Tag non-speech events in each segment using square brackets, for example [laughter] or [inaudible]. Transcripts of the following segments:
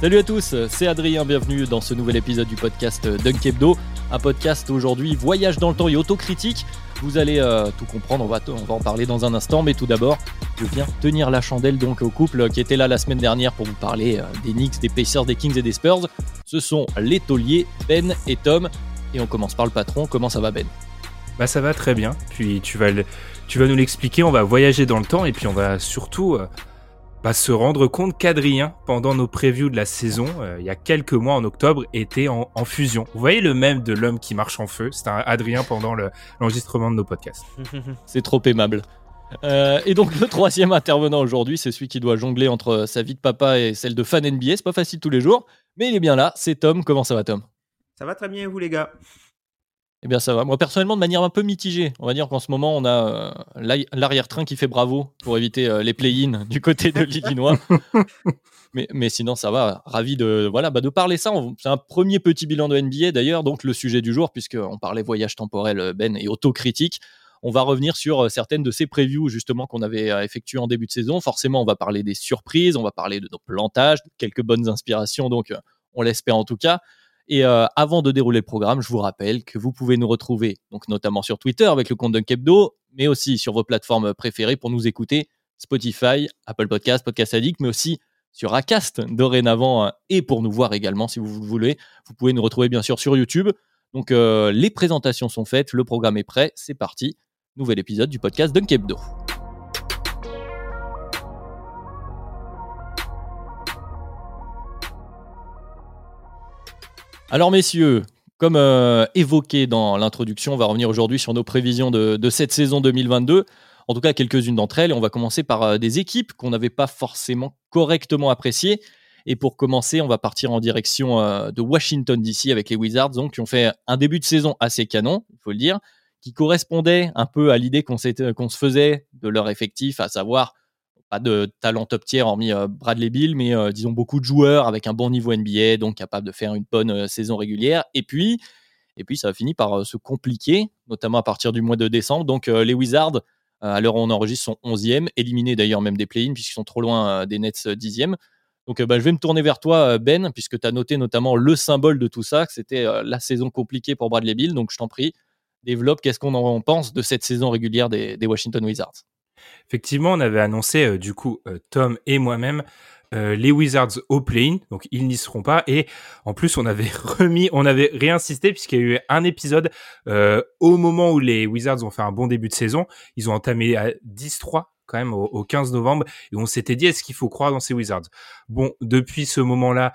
Salut à tous, c'est Adrien, bienvenue dans ce nouvel épisode du podcast Dunk Hebdo. Un podcast aujourd'hui voyage dans le temps et autocritique. Vous allez euh, tout comprendre, on va, on en parler dans un instant, mais tout d'abord, je viens tenir la chandelle donc au couple qui était là la semaine dernière pour vous parler euh, des Knicks, des Pacers, des Kings et des Spurs. Ce sont les tauliers Ben et Tom. Et on commence par le patron, comment ça va Ben? Bah ça va très bien, puis tu vas, le- tu vas nous l'expliquer, on va voyager dans le temps et puis on va surtout euh, bah, se rendre compte qu'Adrien, pendant nos previews de la saison, euh, il y a quelques mois en octobre, était en, en fusion. Vous voyez le même de l'homme qui marche en feu, c'est un Adrien pendant le- l'enregistrement de nos podcasts. [laughs] C'est trop aimable. Euh, et donc le troisième intervenant aujourd'hui, c'est celui qui doit jongler entre sa vie de papa et celle de fan NBA. C'est pas facile tous les jours, mais il est bien là. C'est Tom. Comment ça va, Tom? Ça va très bien, vous les gars? Eh bien, ça va. Moi, personnellement, de manière un peu mitigée. On va dire qu'en ce moment, on a euh, l'arrière-train qui fait bravo pour éviter euh, les play-in [laughs] du côté de l'Illinois. [laughs] mais, mais sinon, ça va. Ravi de, voilà, bah, de parler ça. C'est un premier petit bilan de NBA, d'ailleurs. Donc, le sujet du jour, puisqu'on parlait voyage temporel, euh, Ben, et autocritique. On va revenir sur certaines de ces previews, justement, qu'on avait effectuées en début de saison. Forcément, on va parler des surprises, on va parler de nos plantages, quelques bonnes inspirations. Donc, on l'espère en tout cas. Et euh, avant de dérouler le programme, je vous rappelle que vous pouvez nous retrouver, donc notamment sur Twitter avec le compte Dunkebdo, mais aussi sur vos plateformes préférées pour nous écouter Spotify, Apple Podcast, Podcast Addict, mais aussi sur Acast dorénavant euh, et pour nous voir également si vous le voulez. Vous pouvez nous retrouver bien sûr sur YouTube. Donc euh, les présentations sont faites, le programme est prêt, c'est parti. Nouvel épisode du podcast Dunkebdo. Alors messieurs, comme euh, évoqué dans l'introduction, on va revenir aujourd'hui sur nos prévisions de, cette saison 2022. En tout cas, quelques-unes d'entre elles. Et on va commencer par euh, des équipes qu'on n'avait pas forcément correctement appréciées. Et pour commencer, on va partir en direction euh, de Washington DC avec les Wizards, donc, qui ont fait un début de saison assez canon, il faut le dire, qui correspondait un peu à l'idée qu'on se faisait de leur effectif, à savoir pas de talent top tier hormis euh, Bradley Bill, mais euh, disons beaucoup de joueurs avec un bon niveau NBA, donc capables de faire une bonne euh, saison régulière. Et puis, ça a fini par se compliquer, notamment à partir du mois de décembre. Donc les Wizards, à l'heure où on enregistre, sont 11e, éliminés d'ailleurs même des play-ins puisqu'ils sont trop loin des Nets euh, 10e. Donc bah, je vais me tourner vers toi, Ben, puisque tu as noté notamment le symbole de tout ça, que c'était la saison compliquée pour Bradley Bill. Donc je t'en prie, développe, qu'est-ce qu'on en pense de cette saison régulière des Washington Wizards? Effectivement, on avait annoncé euh, du coup euh, Tom et moi-même euh, les Wizards au play-in, donc ils n'y seront pas. Et en plus, on avait [laughs] remis, on avait réinsisté puisqu'il y a eu un épisode au moment où les Wizards ont fait un bon début de saison. Ils ont entamé à 10-3 quand même au, au 15 novembre et on s'était dit est-ce qu'il faut croire dans ces Wizards? Bon, depuis ce moment-là,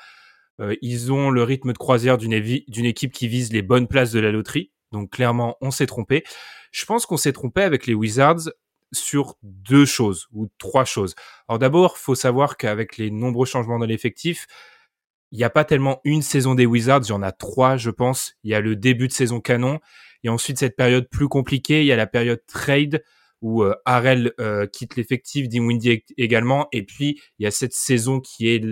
ils ont le rythme de croisière d'une équipe qui vise les bonnes places de la loterie. Donc clairement, on s'est trompé. Je pense qu'on s'est trompé avec les Wizards sur deux choses ou trois choses. Alors d'abord, faut savoir qu'avec les nombreux changements dans l'effectif, il n'y a pas tellement une saison des Wizards, il y en a trois, je pense. Il y a le début de saison canon, et ensuite cette période plus compliquée, il y a la période trade où euh, euh, quitte l'effectif, Dinwiddie ég- également, et puis il y a cette saison qui est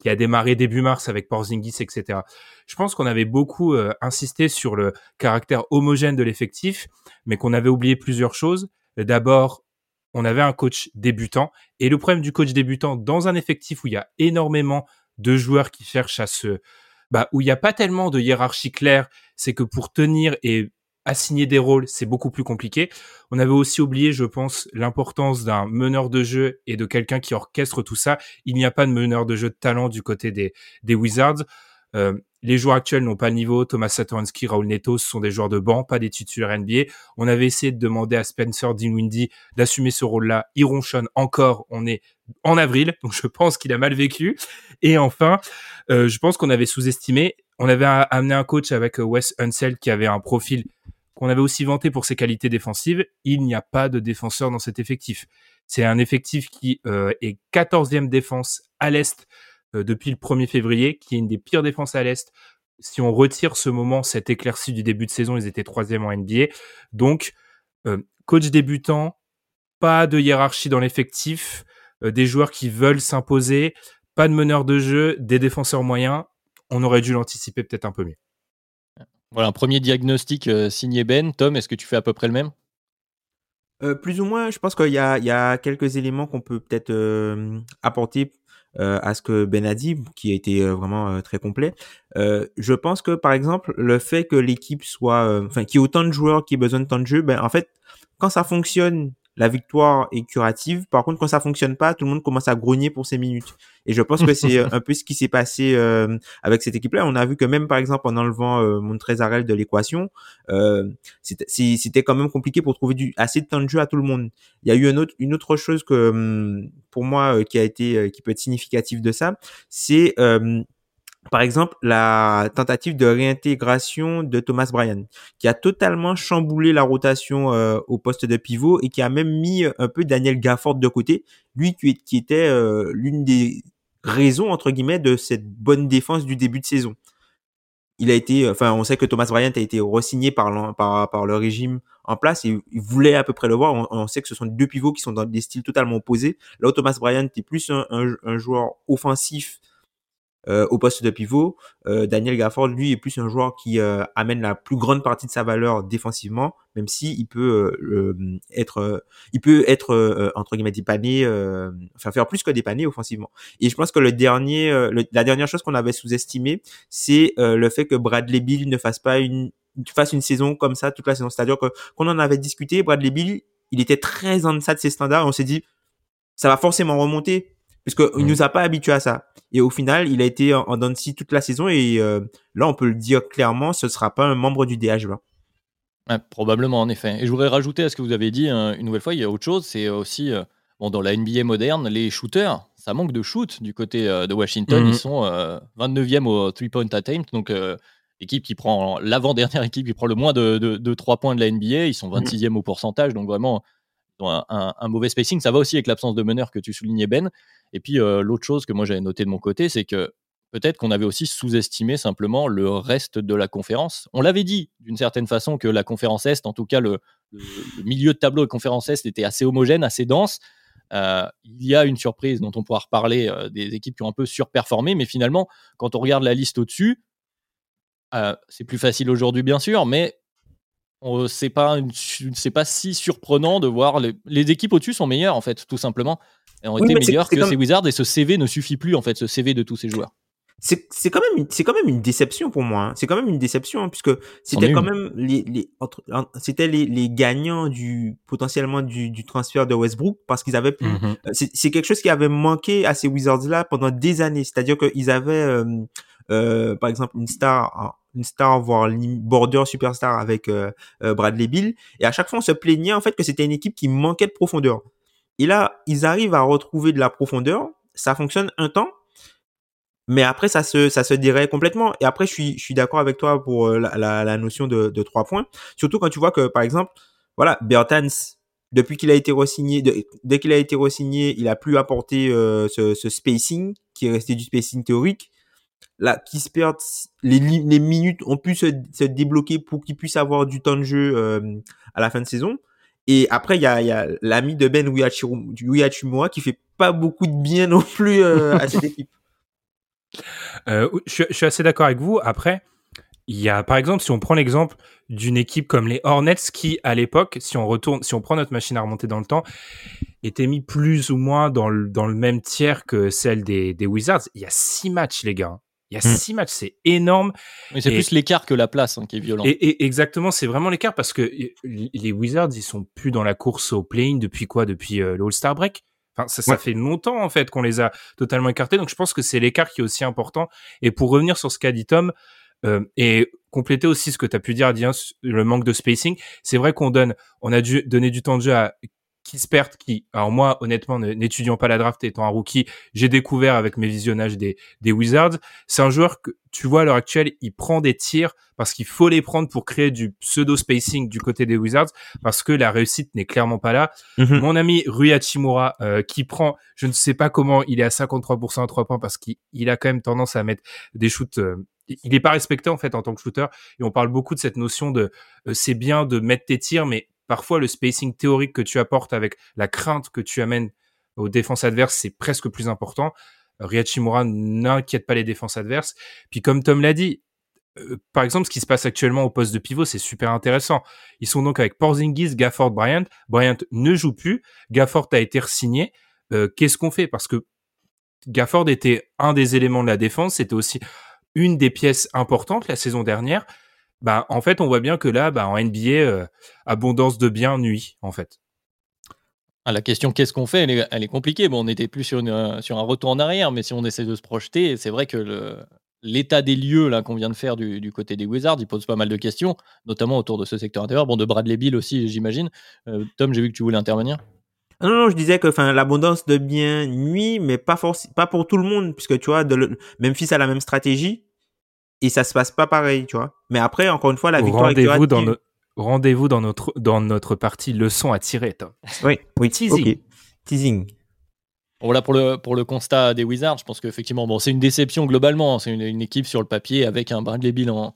qui a démarré début mars avec Porzingis, etc. Je pense qu'on avait beaucoup euh, insisté sur le caractère homogène de l'effectif, mais qu'on avait oublié plusieurs choses. D'abord, on avait un coach débutant, et le problème du coach débutant dans un effectif où il y a énormément de joueurs qui cherchent à se, bah, où il n'y a pas tellement de hiérarchie claire, c'est que pour tenir et assigner des rôles, c'est beaucoup plus compliqué. On avait aussi oublié, je pense, l'importance d'un meneur de jeu et de quelqu'un qui orchestre tout ça. Il n'y a pas de meneur de jeu de talent du côté des, Wizards. Euh, les joueurs actuels n'ont pas le niveau. Thomas Satoransky, Raul Neto, ce sont des joueurs de banc, pas des titulaires NBA. On avait essayé de demander à Spencer Dinwiddie d'assumer ce rôle-là. Il ronchonne encore. On est en avril, donc je pense qu'il a mal vécu. Et enfin, euh, je pense qu'on avait sous-estimé. On avait amené un coach avec Wes Unseld qui avait un profil qu'on avait aussi vanté pour ses qualités défensives. Il n'y a pas de défenseur dans cet effectif. C'est un effectif qui euh, est 14e défense à l'Est euh, depuis le 1er février, qui est une des pires défenses à l'Est. Si on retire ce moment, cette éclaircie du début de saison, ils étaient troisième en NBA. Donc, euh, coach débutant, pas de hiérarchie dans l'effectif, euh, des joueurs qui veulent s'imposer, pas de meneur de jeu, des défenseurs moyens. On aurait dû l'anticiper peut-être un peu mieux. Voilà, un premier diagnostic signé Ben. Tom, est-ce que tu fais à peu près le même? Plus ou moins, je pense qu'il y a, il y a quelques éléments qu'on peut peut-être apporter euh, à ce que Ben a dit, qui a été euh, vraiment euh, très complet. je pense que par exemple le fait que l'équipe soit, enfin, qu'il y ait autant de joueurs qui aient besoin de temps de jeu, ben en fait, quand ça fonctionne la victoire est curative. Par contre, quand ça fonctionne pas, tout le monde commence à grogner pour ses minutes. Et je pense que c'est [laughs] un peu ce qui s'est passé euh, avec cette équipe-là. On a vu que même, par exemple, en enlevant euh, Montrezarel de l'équation, euh, c'était quand même compliqué pour trouver du, assez de temps de jeu à tout le monde. Il y a eu une autre, une autre chose que, hum, pour moi, euh, qui a été, qui peut être significative de ça, c'est par exemple, la tentative de réintégration de Thomas Bryan, qui a totalement chamboulé la rotation euh, au poste de pivot et qui a même mis euh, un peu Daniel Gafford de côté, lui qui, était euh, l'une des raisons entre guillemets de cette bonne défense du début de saison. Il a été, enfin, on sait que Thomas Bryant a été re-signé par, par, par le régime en place et il voulait à peu près le voir. On, sait que ce sont deux pivots qui sont dans des styles totalement opposés. Là où Thomas Bryant est plus un, un joueur offensif euh, au poste de pivot. Euh, Daniel Gafford, lui, est plus un joueur qui euh, amène la plus grande partie de sa valeur défensivement, même si il peut être, il peut être entre guillemets dépanné, enfin faire plus que dépanner offensivement. Et je pense que le dernier, la dernière chose qu'on avait sous-estimé, c'est le fait que Bradley Bill ne fasse pas une fasse une saison comme ça toute la saison. C'est-à-dire que qu'on en avait discuté, Bradley Bill, il était très en deçà de ses standards. on s'est dit, ça va forcément remonter puisqu'il ne nous a pas habitués à ça. Et au final, il a été en, en toute la saison et euh, là, on peut le dire clairement, ce ne sera pas un membre du DH20. probablement, en effet. Et je voudrais rajouter à ce que vous avez dit une nouvelle fois, il y a autre chose, c'est aussi, euh, bon, dans la NBA moderne, les shooters, ça manque de shoot du côté euh, de Washington. Mhm. Ils sont 29e au three-point attempt, donc l'équipe qui prend, l'avant-dernière équipe qui prend le moins de, de, 3 points de la NBA, ils sont 26e au pourcentage, donc vraiment, un, mauvais spacing. Ça va aussi avec l'absence de meneur que tu soulignais, Ben. Et puis, euh, l'autre chose que moi j'avais noté de mon côté, c'est que peut-être qu'on avait aussi sous-estimé simplement le reste de la conférence. On l'avait dit d'une certaine façon que la conférence Est, en tout cas le, milieu de tableau de conférence Est était assez homogène, assez dense. Euh, il y a une surprise dont on pourra reparler euh, des équipes qui ont un peu surperformé, mais finalement, quand on regarde la liste au-dessus, c'est plus facile aujourd'hui bien sûr, mais c'est pas c'est pas si surprenant de voir les, les équipes au-dessus sont meilleures en fait tout simplement et ont été meilleures que ces Wizards et ce CV ne suffit plus en fait ce CV de tous ces joueurs c'est c'est quand même c'est quand même une déception pour moi hein. c'est quand même une déception hein, puisque c'était quand même les, les c'était les, les gagnants du potentiellement du, du transfert de Westbrook parce qu'ils avaient pu mm-hmm. euh, c'est quelque chose qui avait manqué à ces Wizards là pendant des années c'est-à-dire qu'ils avaient euh, euh, par exemple une star une star, voire border superstar avec euh, euh, Bradley Bill. Et à chaque fois, on se plaignait en fait que c'était une équipe qui manquait de profondeur. Et là, ils arrivent à retrouver de la profondeur. Ça fonctionne un temps, mais après ça se ça se dirait complètement et après je suis je suis d'accord avec toi pour euh, la, la, notion de, de trois points surtout quand tu vois que par exemple voilà Bertans depuis qu'il a été re-signé dès qu'il a été re-signé il a plus apporté ce, ce, spacing qui est resté du spacing théorique là, qui se perdent, les, les minutes ont pu se, se débloquer pour qu'ils puissent avoir du temps de jeu euh, à la fin de saison. Et après, il y a, y a l'ami de Ben Uyachimura qui fait pas beaucoup de bien non plus euh, à cette [laughs] équipe. Euh, je, je, suis assez d'accord avec vous. Après, il y a, par exemple, si on prend l'exemple d'une équipe comme les Hornets qui, à l'époque, si on retourne, si on prend notre machine à remonter dans le temps, était mis plus ou moins dans le, dans le même tiers que celle des, des Wizards. Il y a six matchs, les gars. Il y a hmm. six matchs, c'est énorme. c'est plus l'écart que la place hein, qui est violent. Et, exactement, c'est vraiment l'écart parce que les Wizards, ils sont plus dans la course au play depuis quoi? Depuis euh, le All-Star break? Enfin, ça, ça fait longtemps en fait qu'on les a totalement écartés. Donc je pense que c'est l'écart qui est aussi important. Et pour revenir sur ce qu'a dit Tom euh, et compléter aussi ce que tu as pu dire, Adrien, le manque de spacing, c'est vrai qu'on donne, on a dû donner du temps de jeu à Kispert qui, alors moi, honnêtement, n'étudiant pas la draft étant un rookie, j'ai découvert avec mes visionnages des, des Wizards. C'est un joueur que, tu vois, à l'heure actuelle, il prend des tirs parce qu'il faut les prendre pour créer du pseudo spacing du côté des Wizards parce que la réussite n'est clairement pas là. Mhm. Mon ami Rui Hachimura, euh, qui prend, je ne sais pas comment il est à 53% à 3 points parce qu'il il a quand même tendance à mettre des shoots, euh, il n'est pas respecté en fait en tant que shooter et on parle beaucoup de cette notion de euh, c'est bien de mettre tes tirs mais parfois le spacing théorique que tu apportes avec la crainte que tu amènes aux défenses adverses, c'est presque plus important. Ryachimura n'inquiète pas les défenses adverses. Puis comme Tom l'a dit, euh, par exemple, ce qui se passe actuellement au poste de pivot, c'est super intéressant. Ils sont donc avec Porzingis, Gafford, Bryant. Bryant ne joue plus. Gafford a été re-signé. Euh, Qu'est-ce qu'on fait? Parce que Gafford était un des éléments de la défense. C'était aussi une des pièces importantes la saison dernière bah en fait on voit bien que là bah en NBA euh, abondance de biens nuit en fait. Ah, la question qu'est-ce qu'on fait? Elle est, elle est, compliquée. Bon, on n'était plus sur, une, euh, sur un retour en arrière, mais si on essaie de se projeter, c'est vrai que le, l'état des lieux là qu'on vient de faire du, du, côté des Wizards, il pose pas mal de questions, notamment autour de ce secteur intérieur. Bon, de Bradley Bill aussi, j'imagine. Euh, Tom, j'ai vu que tu voulais intervenir. Non, non, je disais que enfin l'abondance de biens nuit, mais pas forcément pas pour tout le monde, puisque tu vois, de le, Memphis a la même stratégie et ça se passe pas pareil, tu vois. Mais après, encore une fois, la victoire Rendez-vous dans, no rendez-vous dans notre dans notre partie leçon à tirer, Tom. Oui, oui, [laughs] teasing. Okay. Teasing. Voilà pour le, pour le constat des Wizards. Je pense qu'effectivement, bon, c'est une déception globalement. C'est une, une, équipe sur le papier avec un Bradley Bill en,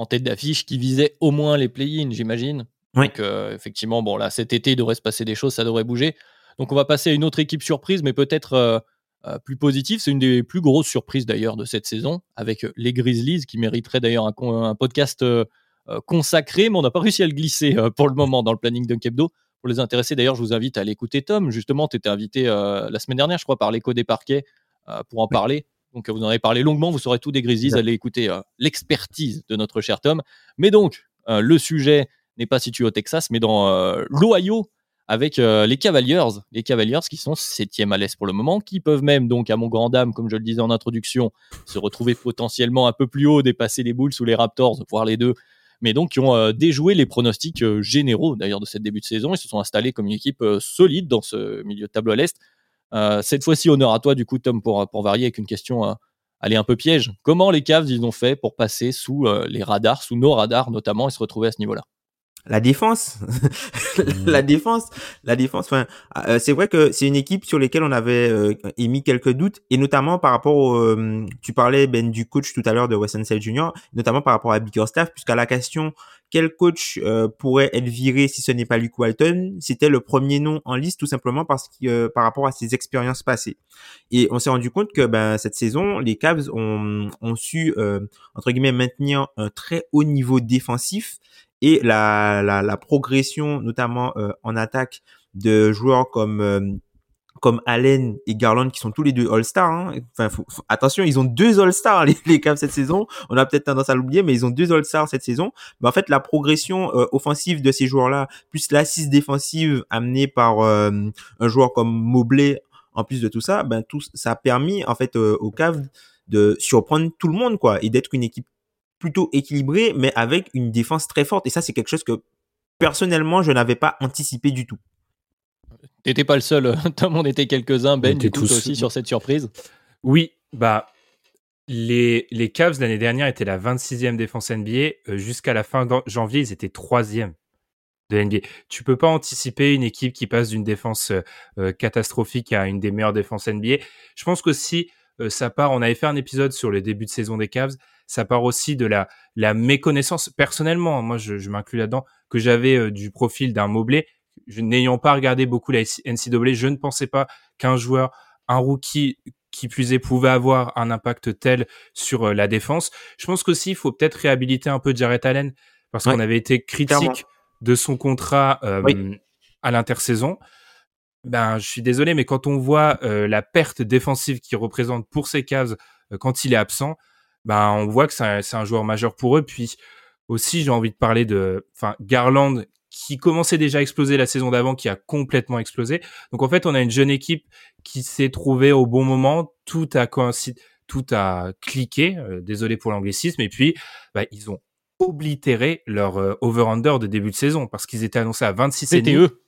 en tête d'affiche qui visait au moins les play-in, j'imagine. Oui. Donc, euh, effectivement, bon, là, cet été, il devrait se passer des choses, ça devrait bouger. Donc, on va passer à une autre équipe surprise, mais peut-être euh, euh, plus positive. C'est une des plus grosses surprises d'ailleurs de cette saison, avec les Grizzlies, qui mériteraient d'ailleurs un, un, podcast consacré, mais on n'a pas réussi à le glisser pour le moment dans le planning d'un Kebdo. Pour les intéressés, d'ailleurs, je vous invite à l'écouter, Tom. Justement, tu étais invité euh, la semaine dernière, je crois, par l'écho des parquets euh, pour en oui. parler. Donc, vous en avez parlé longuement. Vous saurez tout des Grizzlies. Allez écouter euh, l'expertise de notre cher Tom. Mais donc, le sujet n'est pas situé au Texas, mais dans l'Ohio avec les Cavaliers. Les Cavaliers qui sont septième à l'Est pour le moment, qui peuvent même, donc, à mon grand dame, comme je le disais en introduction, se retrouver potentiellement un peu plus haut, dépasser les Bulls ou les Raptors, voire les deux mais donc qui ont euh, déjoué les pronostics euh, généraux d'ailleurs de cette début de saison. Ils se sont installés comme une équipe euh, solide dans ce milieu de tableau à l'Est. cette fois-ci, honneur à toi, du coup, Tom, pour, pour varier avec une question allez, un peu piège. Comment les Cavs, ils ont fait pour passer sous les radars, sous nos radars notamment, et se retrouver à ce niveau-là? La défense. [laughs] La défense. La défense enfin euh, c'est vrai que c'est une équipe sur laquelle on avait euh, émis quelques doutes et notamment par rapport au, euh, tu parlais Ben du coach tout à l'heure de Weston Sale Jr notamment par rapport à Bickerstaff puisqu'à la question quel coach euh, pourrait être viré si ce n'est pas Luke Walton c'était le premier nom en liste tout simplement parce que par rapport à ses expériences passées. Et on s'est rendu compte que ben cette saison les Cavs ont, ont su entre guillemets maintenir un très haut niveau défensif et la, la, la progression, notamment euh, en attaque, de joueurs comme euh, comme Allen et Garland qui sont tous les deux All-Stars. Hein. Enfin, faut, faut, attention, ils ont deux All-Stars [laughs] les, les Cavs cette saison. On a peut-être tendance à l'oublier, mais ils ont deux All-Stars cette saison. Mais en fait, la progression euh, offensive de ces joueurs-là, plus l'assise défensive amenée par euh, un joueur comme Mobley, en plus de tout ça, ben tout ça a permis en fait euh, aux Cavs de surprendre tout le monde quoi et d'être une équipe plutôt équilibré, mais avec une défense très forte. Et ça, c'est quelque chose que personnellement, je n'avais pas anticipé du tout. T'étais pas le seul, [laughs] Tom, on était quelques-uns, Ben, du coup, tous... aussi sur cette surprise. Oui, bah, les, les Cavs l'année dernière étaient la 26e défense NBA. Euh, Jusqu'à la fin janvier, ils étaient 3e de NBA. Tu peux pas anticiper une équipe qui passe d'une défense euh, catastrophique à une des meilleures défenses NBA. Je pense qu'aussi, euh, ça part, on avait fait un épisode sur le début de saison des Cavs, ça part aussi de la, la méconnaissance personnellement, moi je, je m'inclus là-dedans, que j'avais euh, du profil d'un Mobley. N'ayant pas regardé beaucoup la NCAA, je ne pensais pas qu'un joueur, un rookie qui plus est pouvait avoir un impact tel sur euh, la défense. Je pense qu'aussi il faut peut-être réhabiliter un peu Jarrett Allen parce ouais, qu'on avait été critique clairement. de son contrat euh, oui. à l'intersaison. Ben, je suis désolé, mais quand on voit euh, la perte défensive qu'il représente pour ces Cavs euh, quand il est absent, ben on voit que c'est un, un, joueur majeur pour eux. Puis aussi, j'ai envie de parler de, enfin, Garland qui commençait déjà à exploser la saison d'avant, qui a complètement explosé. Donc en fait, on a une jeune équipe qui s'est trouvée au bon moment, tout a coïncidé, tout a cliqué. euh, désolé pour l'anglicisme. Et puis, bah, ils ont oblitéré leur euh, over-under de début de saison parce qu'ils étaient annoncés à 26 C'était eux.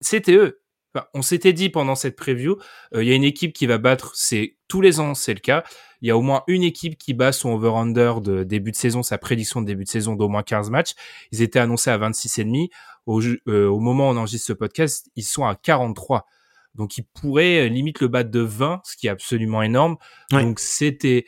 c'était eux. Enfin, on s'était dit pendant cette preview, euh, il y a une équipe qui va battre, c'est tous les ans, c'est le cas. Il y a au moins une équipe qui bat son over-under de début de saison, sa prédiction de début de saison d'au moins 15 matchs. Ils étaient annoncés à 26,5. Au, euh, au moment où on enregistre ce podcast, ils sont à 43. Donc ils pourraient euh, limite le battre de 20, ce qui est absolument énorme. Ouais. Donc c'était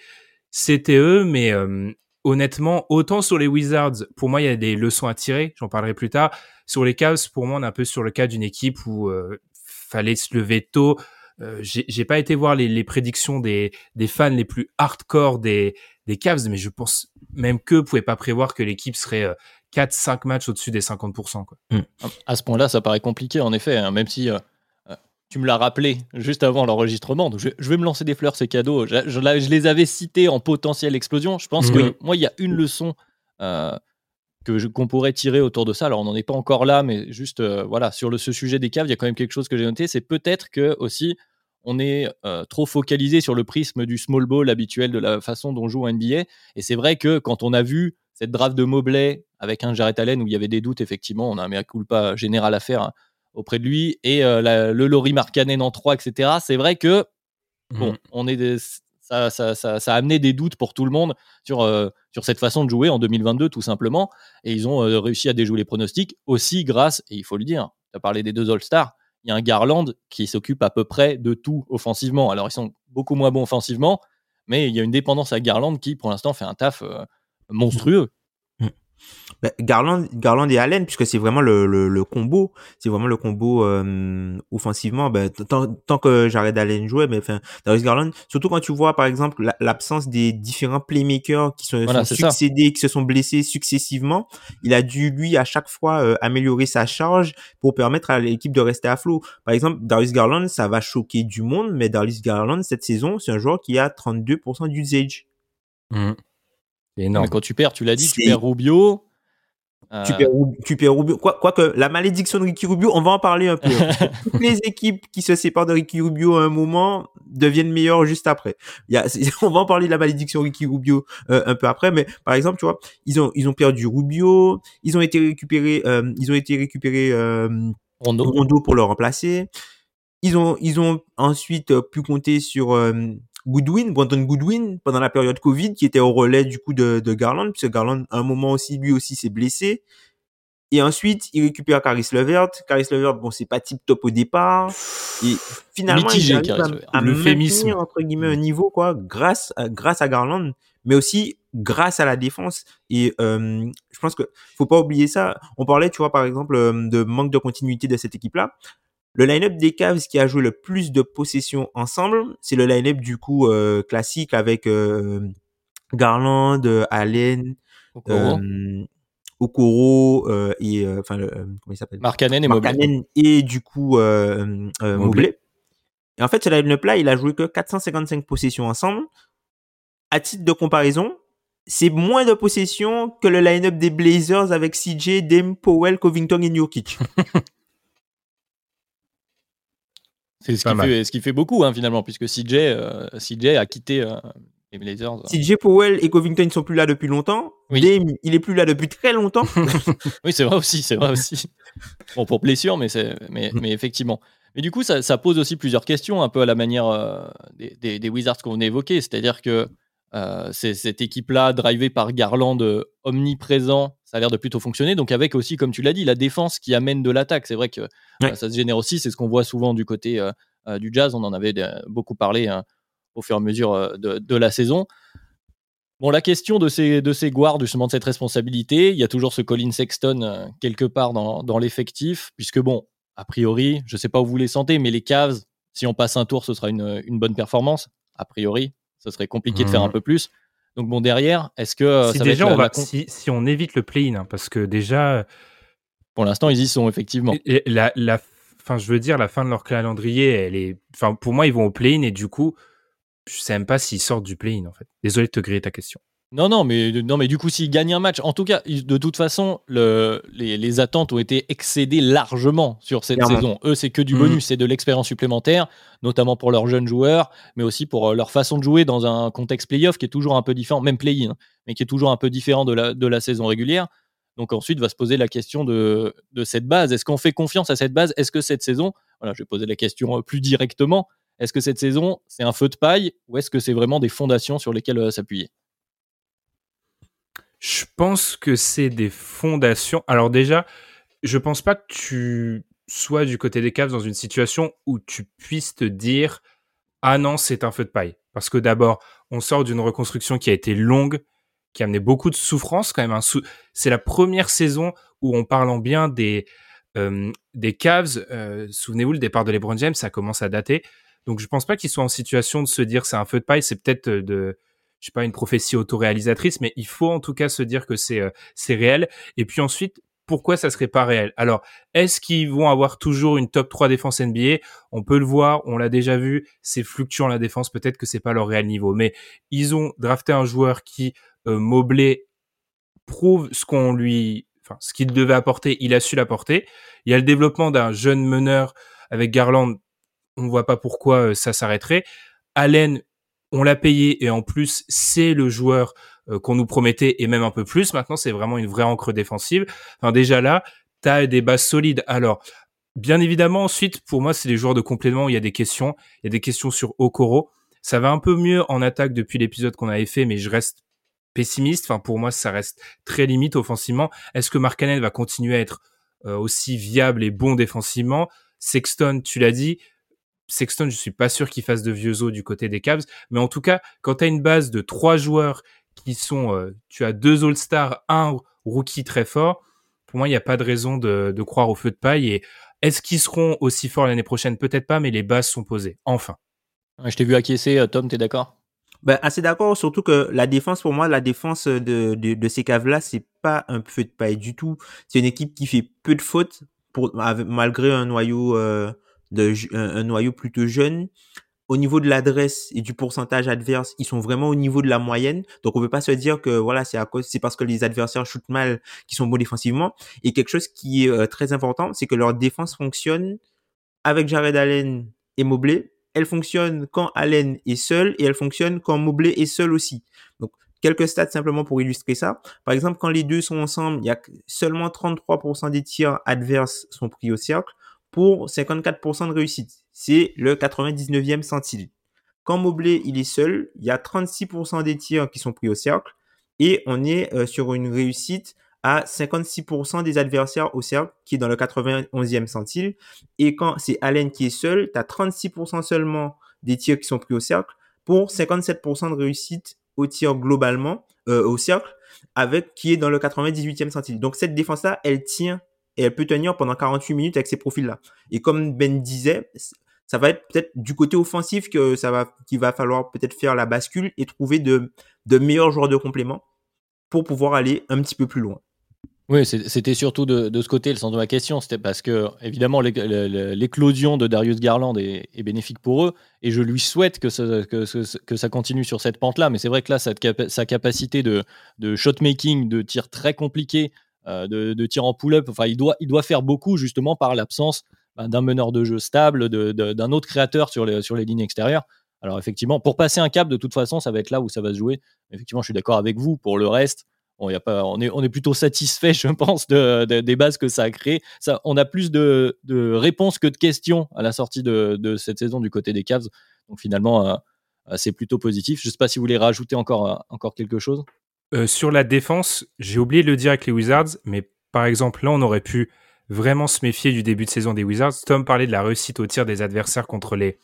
c'était eux, mais euh, honnêtement, autant sur les Wizards, pour moi il y a des leçons à tirer. J'en parlerai plus tard. Sur les Cavs, pour moi, on est un peu sur le cas d'une équipe où euh, fallait se lever tôt. Euh, j'ai j'ai pas été voir les, les prédictions des, des fans les plus hardcore des, des Cavs, mais je pense même qu'eux pouvaient pas prévoir que l'équipe serait euh, 4-5 matchs au-dessus des 50%. Quoi. À ce point-là, ça paraît compliqué, en effet, hein, même si euh, euh, tu me l'as rappelé juste avant l'enregistrement. Donc, je, je vais me lancer des fleurs, ces cadeaux. Je, je la- je les avais cités en potentielle explosion. Je pense Mhm. que moi, il y a une leçon euh, que je- qu'on pourrait tirer autour de ça. Alors, on n'en est pas encore là, mais juste euh, voilà, sur le, ce sujet des caves, il y a quand même quelque chose que j'ai noté. C'est peut-être que aussi, on est euh, trop focalisé sur le prisme du small ball habituel de la façon dont joue en NBA. Et c'est vrai que quand on a vu cette draft de Mobley avec un Jarrett Allen où il y avait des doutes, effectivement, on a un mea culpa général à faire hein, auprès de lui, et euh, la- le Laurie Markkanen en 3, etc. C'est vrai que bon, on est des- ça, ça, ça, ça a amené des doutes pour tout le monde sur, euh, sur cette façon de jouer en 2022, tout simplement. Et ils ont réussi à déjouer les pronostics aussi grâce, et il faut le dire, tu as parlé des deux All-Stars, il y a un Garland qui s'occupe à peu près de tout offensivement. Alors, ils sont beaucoup moins bons offensivement, mais il y a une dépendance à Garland qui, pour l'instant, fait un taf euh, monstrueux. Bah, Garland, Garland et Allen, puisque c'est vraiment le, le, le combo, c'est vraiment le combo euh, offensivement. bah, tant, tant que j'arrête Allen jouer, mais enfin, Darius Garland, surtout quand tu vois par exemple la- l'absence des différents playmakers qui se Voilà, sont ça. succédés, qui se sont blessés successivement, il a dû lui à chaque fois euh, améliorer sa charge pour permettre à l'équipe de rester à flot. Par exemple, Darius Garland, ça va choquer du monde, mais Darius Garland cette saison, c'est un joueur qui a 32% d'usage. Mhm. C'est énorme. Mais quand tu perds, tu l'as dit, tu perds Rubio. euh, Tu perds, tu perds Rubio. Quoi, quoique, la malédiction de Ricky Rubio, on va en parler un peu. [laughs] Toutes les équipes qui se séparent de Ricky Rubio à un moment deviennent meilleures juste après. Il y a, c'est- [laughs] on va en parler de la malédiction Ricky Rubio euh, un peu après, mais par exemple, tu vois, ils ont, ils ont perdu Rubio, ils ont été récupérés, euh, ils ont été récupérés euh, Rondo. Rondo pour le remplacer. Ils ont, ils ont ensuite euh, pu compter sur euh, Goodwin, Brandon Goodwin, pendant la période Covid, qui était au relais du coup de, de Garland, puisque Garland, à un moment aussi, lui aussi s'est blessé. Et ensuite, il récupère Caris Levert. Caris Levert, bon, c'est pas tip top au départ. Et finalement, Mitigé, il arrive à, maintenir, entre guillemets, un niveau, quoi, grâce à, grâce à Garland, mais aussi grâce à la défense. Et euh, je pense que faut pas oublier ça. On parlait, tu vois, par exemple, euh, de manque de continuité de cette équipe-là. Le line-up des Cavs qui a joué le plus de possessions ensemble, c'est le line-up du coup euh, classique avec euh, Garland, euh, Allen, Okoro, Okoro et enfin euh, comment il s'appelle? Markkanen et. Markkanen et du coup Mobley. Mobley. Et en fait, ce line-up là, il a joué que 455 possessions ensemble. À titre de comparaison, c'est moins de possessions que le line-up des Blazers avec CJ, Dame, Powell, Covington et Nurkic. [laughs] C'est ce, qui fait- ce qui fait beaucoup, hein, finalement, puisque CJ, euh, CJ a quitté euh, les Blazers. CJ Powell et Covington ne sont plus là depuis longtemps. Oui. Dame, il est plus là depuis très longtemps. [laughs] Oui, c'est vrai aussi, c'est vrai aussi. Bon, pour blessure, mais, c'est, mais, mais effectivement. Mais du coup, ça, ça pose aussi plusieurs questions, un peu à la manière euh, des, des- des Wizards qu'on venait évoquer. C'est-à-dire que euh, cette équipe-là, drivée par Garland, omniprésent, ça a l'air de plutôt fonctionner. Donc, avec aussi, comme tu l'as dit, la défense qui amène de l'attaque. C'est vrai que euh, Ouais. ça se génère aussi. C'est ce qu'on voit souvent du côté euh, euh, du Jazz. On en avait beaucoup parlé hein, au fur et à mesure de, de la saison. Bon, la question de ces, de ces guards, justement, de cette responsabilité, il y a toujours ce Colin Sexton quelque part dans, dans l'effectif, puisque bon, a priori, je sais pas où vous les sentez, mais les Cavs, si on passe un tour, ce sera une, une bonne performance. A priori, ce serait compliqué de faire un peu plus. Donc bon, derrière, est-ce que euh, si ça déjà va être on va, la si, si on évite le play-in, hein, parce que déjà Pour l'instant, ils y sont, effectivement. Et la, la, fin, je veux dire, la fin de leur calendrier, elle est, enfin, pour moi, ils vont au play-in et du coup, je sais même pas s'ils sortent du play-in, en fait. Désolé de te griller ta question. Non, non, mais, non, mais du coup, s'ils gagnent un match, en tout cas, de toute façon, le, les, les, attentes ont été excédées largement sur cette saison. Eux, c'est que du Mhm. bonus, c'est de l'expérience supplémentaire, notamment pour leurs jeunes joueurs, mais aussi pour euh, leur façon de jouer dans un contexte playoff qui est toujours un peu différent, même play-in, hein, mais qui est toujours un peu différent de la, de la saison régulière. Donc ensuite, va se poser la question de, de cette base. Est-ce qu'on fait confiance à cette base? Est-ce que cette saison, voilà, je vais poser la question euh, plus directement, est-ce que cette saison, c'est un feu de paille ou est-ce que c'est vraiment des fondations sur lesquelles euh, s'appuyer? Je pense que c'est des fondations. Alors déjà, je pense pas que tu sois du côté des Cavs dans une situation où tu puisses te dire ah non, c'est un feu de paille. Parce que d'abord, on sort d'une reconstruction qui a été longue, qui a amené beaucoup de souffrance quand même. C'est la première saison où on parle en bien des euh, des Cavs. Euh, Souvenez-vous, le départ de LeBron James, ça commence à dater. Donc je pense pas qu'ils soient en situation de se dire c'est un feu de paille. C'est peut-être euh, de je sais pas une prophétie autoréalisatrice, mais il faut en tout cas se dire que c'est euh, c'est réel. Et puis ensuite, pourquoi ça serait pas réel? Alors, est-ce qu'ils vont avoir toujours une top 3 défense NBA On peut le voir, on l'a déjà vu, c'est fluctuant la défense, peut-être que c'est pas leur réel niveau, mais ils ont drafté un joueur qui euh, Mobley prouve ce qu'on lui enfin ce qu'il devait apporter, il a su l'apporter. Il y a le développement d'un jeune meneur avec Garland, on voit pas pourquoi euh, ça s'arrêterait. Allen, on l'a payé et en plus c'est le joueur euh, qu'on nous promettait et même un peu plus. Maintenant, c'est vraiment une vraie encre défensive. Enfin, déjà là, tu des bases solides. Alors, bien évidemment, ensuite, pour moi, c'est des joueurs de complément il y a des questions. Il y a des questions sur Okoro. Ça va un peu mieux en attaque depuis l'épisode qu'on avait fait, mais je reste pessimiste. Enfin, pour moi, ça reste très limite offensivement. Est-ce que Markkanen va continuer à être euh, aussi viable et bon défensivement? Sexton, tu l'as dit. Sexton, je suis pas sûr qu'il fasse de vieux os du côté des Cavs, mais en tout cas, quand tu as une base de trois joueurs qui sont, euh, tu as deux All-Stars, un rookie très fort, pour moi, il n'y a pas de raison de, de croire au feu de paille. Et est-ce qu'ils seront aussi forts l'année prochaine? Peut-être pas, mais les bases sont posées. Enfin. Je t'ai vu acquiescer, euh, Tom, t'es d'accord? Ben, assez d'accord, surtout que la défense, pour moi, la défense de, de, de ces caves-là, c'est pas un feu de paille du tout. C'est une équipe qui fait peu de fautes, pour, avec- malgré un noyau, euh, de, un, un noyau plutôt jeune. Au niveau de l'adresse et du pourcentage adverse, ils sont vraiment au niveau de la moyenne. Donc, on peut pas se dire que voilà, c'est à cause, c'est parce que les adversaires shootent mal qu'ils sont bons défensivement. Et quelque chose qui est euh, très important, c'est que leur défense fonctionne avec Jared Allen et Mobley. Elle fonctionne quand Allen est seul et elle fonctionne quand Mobley est seul aussi. Donc, quelques stats simplement pour illustrer ça. Par exemple, quand les deux sont ensemble, il y a seulement 33% des tirs adverses sont pris au cercle pour 54% de réussite. C'est le 99e centile. Quand Mobley il est seul, il y a 36% des tirs qui sont pris au cercle et on est euh, sur une réussite à 56% des adversaires au cercle qui est dans le 91e centile. Et quand c'est Allen qui est seul, tu as 36% seulement des tirs qui sont pris au cercle pour 57% de réussite au tir globalement, euh, au cercle, avec qui est dans le 98e centile. Donc cette défense-là, elle tient et elle peut tenir pendant 48 minutes avec ces profils-là. Et comme Ben disait, ça va être peut-être du côté offensif que ça va, qu'il va falloir peut-être faire la bascule et trouver de, meilleurs joueurs de complément pour pouvoir aller un petit peu plus loin. Oui, c'était surtout de, ce côté le sens de ma question. C'était parce que, évidemment, l'é- l'é- l'éclosion de Darius Garland est, bénéfique pour eux. Et je lui souhaite que ça, continue sur cette pente-là. Mais c'est vrai que là, sa, capa- sa capacité de, de shot-making, de tir très compliqué, de, de tir en pull-up, enfin, il doit, il doit faire beaucoup justement par l'absence ben, d'un meneur de jeu stable, d'un autre créateur sur les, sur les lignes extérieures. Alors, effectivement, pour passer un cap, de toute façon, ça va être là où ça va se jouer. Effectivement, je suis d'accord avec vous. Pour le reste, a pas, on, est, on est plutôt satisfait, [laughs] je pense, de, de- des bases que ça a créées. On a plus de, de réponses que de questions à la sortie de, cette saison du côté des Cavs. Donc finalement, euh, euh, c'est plutôt positif. Je ne sais pas si vous voulez rajouter encore, euh, encore quelque chose. Euh, sur la défense, j'ai oublié de le dire avec les Wizards, mais par exemple, là, on aurait pu vraiment se méfier du début de saison des Wizards. Tom parlait de la réussite au tir des adversaires contre les,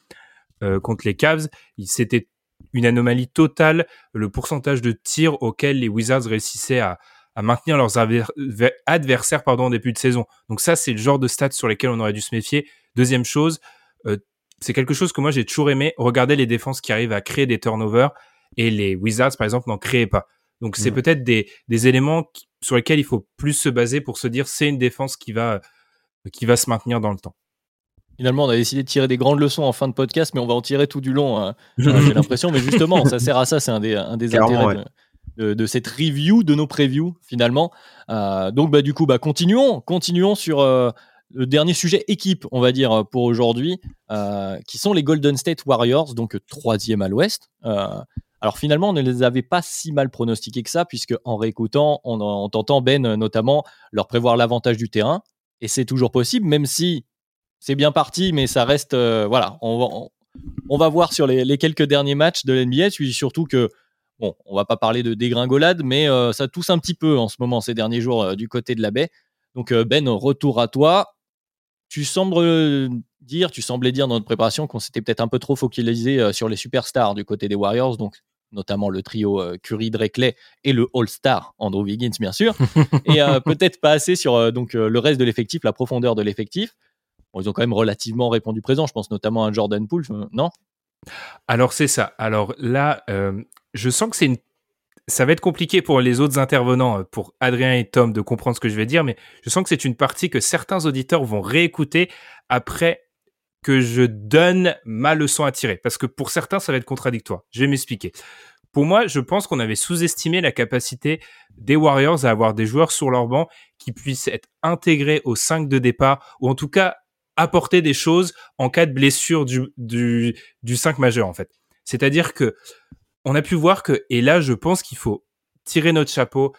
euh, contre les Cavs. C'était une anomalie totale, le pourcentage de tirs auquel les Wizards réussissaient à, maintenir leurs adver- ver- adversaires pardon, en début de saison. Donc ça, c'est le genre de stats sur lesquels on aurait dû se méfier. Deuxième chose, euh, c'est quelque chose que moi j'ai toujours aimé. Regardez les défenses qui arrivent à créer des turnovers et les Wizards, par exemple, n'en créaient pas. Donc c'est Mhm. peut-être des, des éléments qui- sur lesquels il faut plus se baser pour se dire c'est une défense qui va, qui va se maintenir dans le temps. Finalement, on a décidé de tirer des grandes leçons en fin de podcast, mais on va en tirer tout du long. hein. Euh, J'ai [laughs] l'impression, mais justement, ça sert à ça. C'est un des, un des intérêts ouais. de, cette review de nos previews finalement. donc bah, du coup, bah, continuons, continuons sur le dernier sujet équipe, on va dire, pour aujourd'hui, qui sont les Golden State Warriors, donc troisième à l'ouest. Alors finalement, on ne les avait pas si mal pronostiqués que ça, puisque en réécoutant, on, on t'entend Ben notamment leur prévoir l'avantage du terrain, et c'est toujours possible, même si c'est bien parti, mais ça reste, voilà, on va, voir sur les, quelques derniers matchs de l'NBA, surtout que, bon, on va pas parler de dégringolade, mais euh, ça tousse un petit peu en ce moment, ces derniers jours, euh, du côté de la baie. Donc, euh, Ben, retour à toi. Tu sembles dire, tu semblais dire dans notre préparation qu'on s'était peut-être un peu trop focalisé sur les superstars du côté des Warriors, donc notamment le trio Curry, Dreckley et le All-Star Andrew Wiggins, bien sûr, et [laughs] peut-être pas assez sur donc le reste de l'effectif, la profondeur de l'effectif ils ont quand même relativement répondu présent. Je pense notamment à Jordan Poole, non? Alors c'est ça. Alors là, euh, je sens que c'est une ça va être compliqué pour les autres intervenants, euh, pour Adrien et Tom, de comprendre ce que je vais dire, mais je sens que c'est une partie que certains auditeurs vont réécouter après que je donne ma leçon à tirer. Parce que pour certains, ça va être contradictoire. Je vais m'expliquer. Pour moi, je pense qu'on avait sous-estimé la capacité des Warriors à avoir des joueurs sur leur banc qui puissent être intégrés au 5 de départ, ou en tout cas apporter des choses en cas de blessure du, du, du 5 majeur, en fait. C'est-à-dire que on a pu voir que, et là, je pense qu'il faut tirer notre chapeau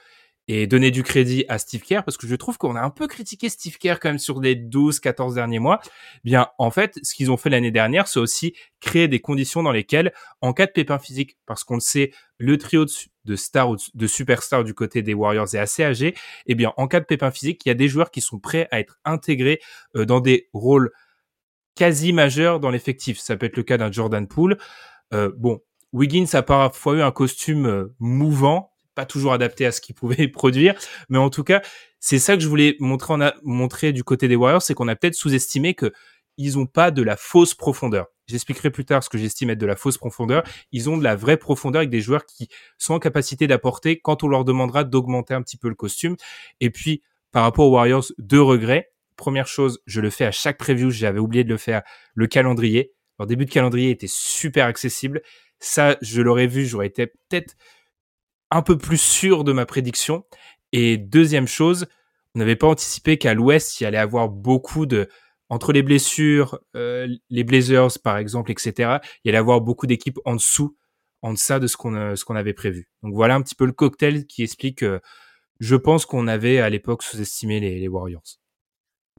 et donner du crédit à Steve Kerr parce que je trouve qu'on a un peu critiqué Steve Kerr quand même sur les 12, 14 derniers mois. Bien, en fait, ce qu'ils ont fait l'année dernière, c'est aussi créer des conditions dans lesquelles, en cas de pépin physique, parce qu'on le sait, le trio de, stars ou de superstars du côté des Warriors est assez âgé, eh bien, en cas de pépin physique, il y a des joueurs qui sont prêts à être intégrés euh, dans des rôles quasi majeurs dans l'effectif. Ça peut être le cas d'un Jordan Poole. Euh, bon, Wiggins a parfois eu un costume euh, mouvant, toujours adapté à ce qu'il pouvait [laughs] produire, mais en tout cas, c'est ça que je voulais montrer du côté des Warriors, c'est qu'on a peut-être sous-estimé que ils ont pas de la fausse profondeur. J'expliquerai plus tard ce que j'estime être de la fausse profondeur. Ils ont de la vraie profondeur avec des joueurs qui sont en capacité d'apporter quand on leur demandera d'augmenter un petit peu le costume. Et puis, par rapport aux Warriors, deux regrets. Première chose, je le fais à chaque preview, j'avais oublié de le faire, le calendrier. Leur début de calendrier était super accessible. Ça, je l'aurais vu, j'aurais été peut-être un peu plus sûr de ma prédiction. Et deuxième chose, on n'avait pas anticipé qu'à l'Ouest, il y allait avoir beaucoup de entre les blessures, euh, les Blazers par exemple, etc. Il y allait avoir beaucoup d'équipes en dessous, en deçà de ce qu'on euh, ce qu'on avait prévu. Donc voilà un petit peu le cocktail qui explique. Euh, je pense qu'on avait à l'époque sous-estimé les, Warriors.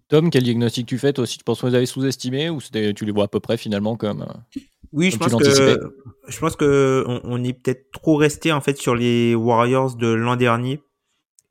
Tom, quel diagnostic tu fais toi aussi? Tu penses qu'on les avait sous-estimés ou tu les vois à peu près finalement comme oui, je pense que je pense que on, on est peut-être trop resté en fait sur les Warriors de l'an dernier.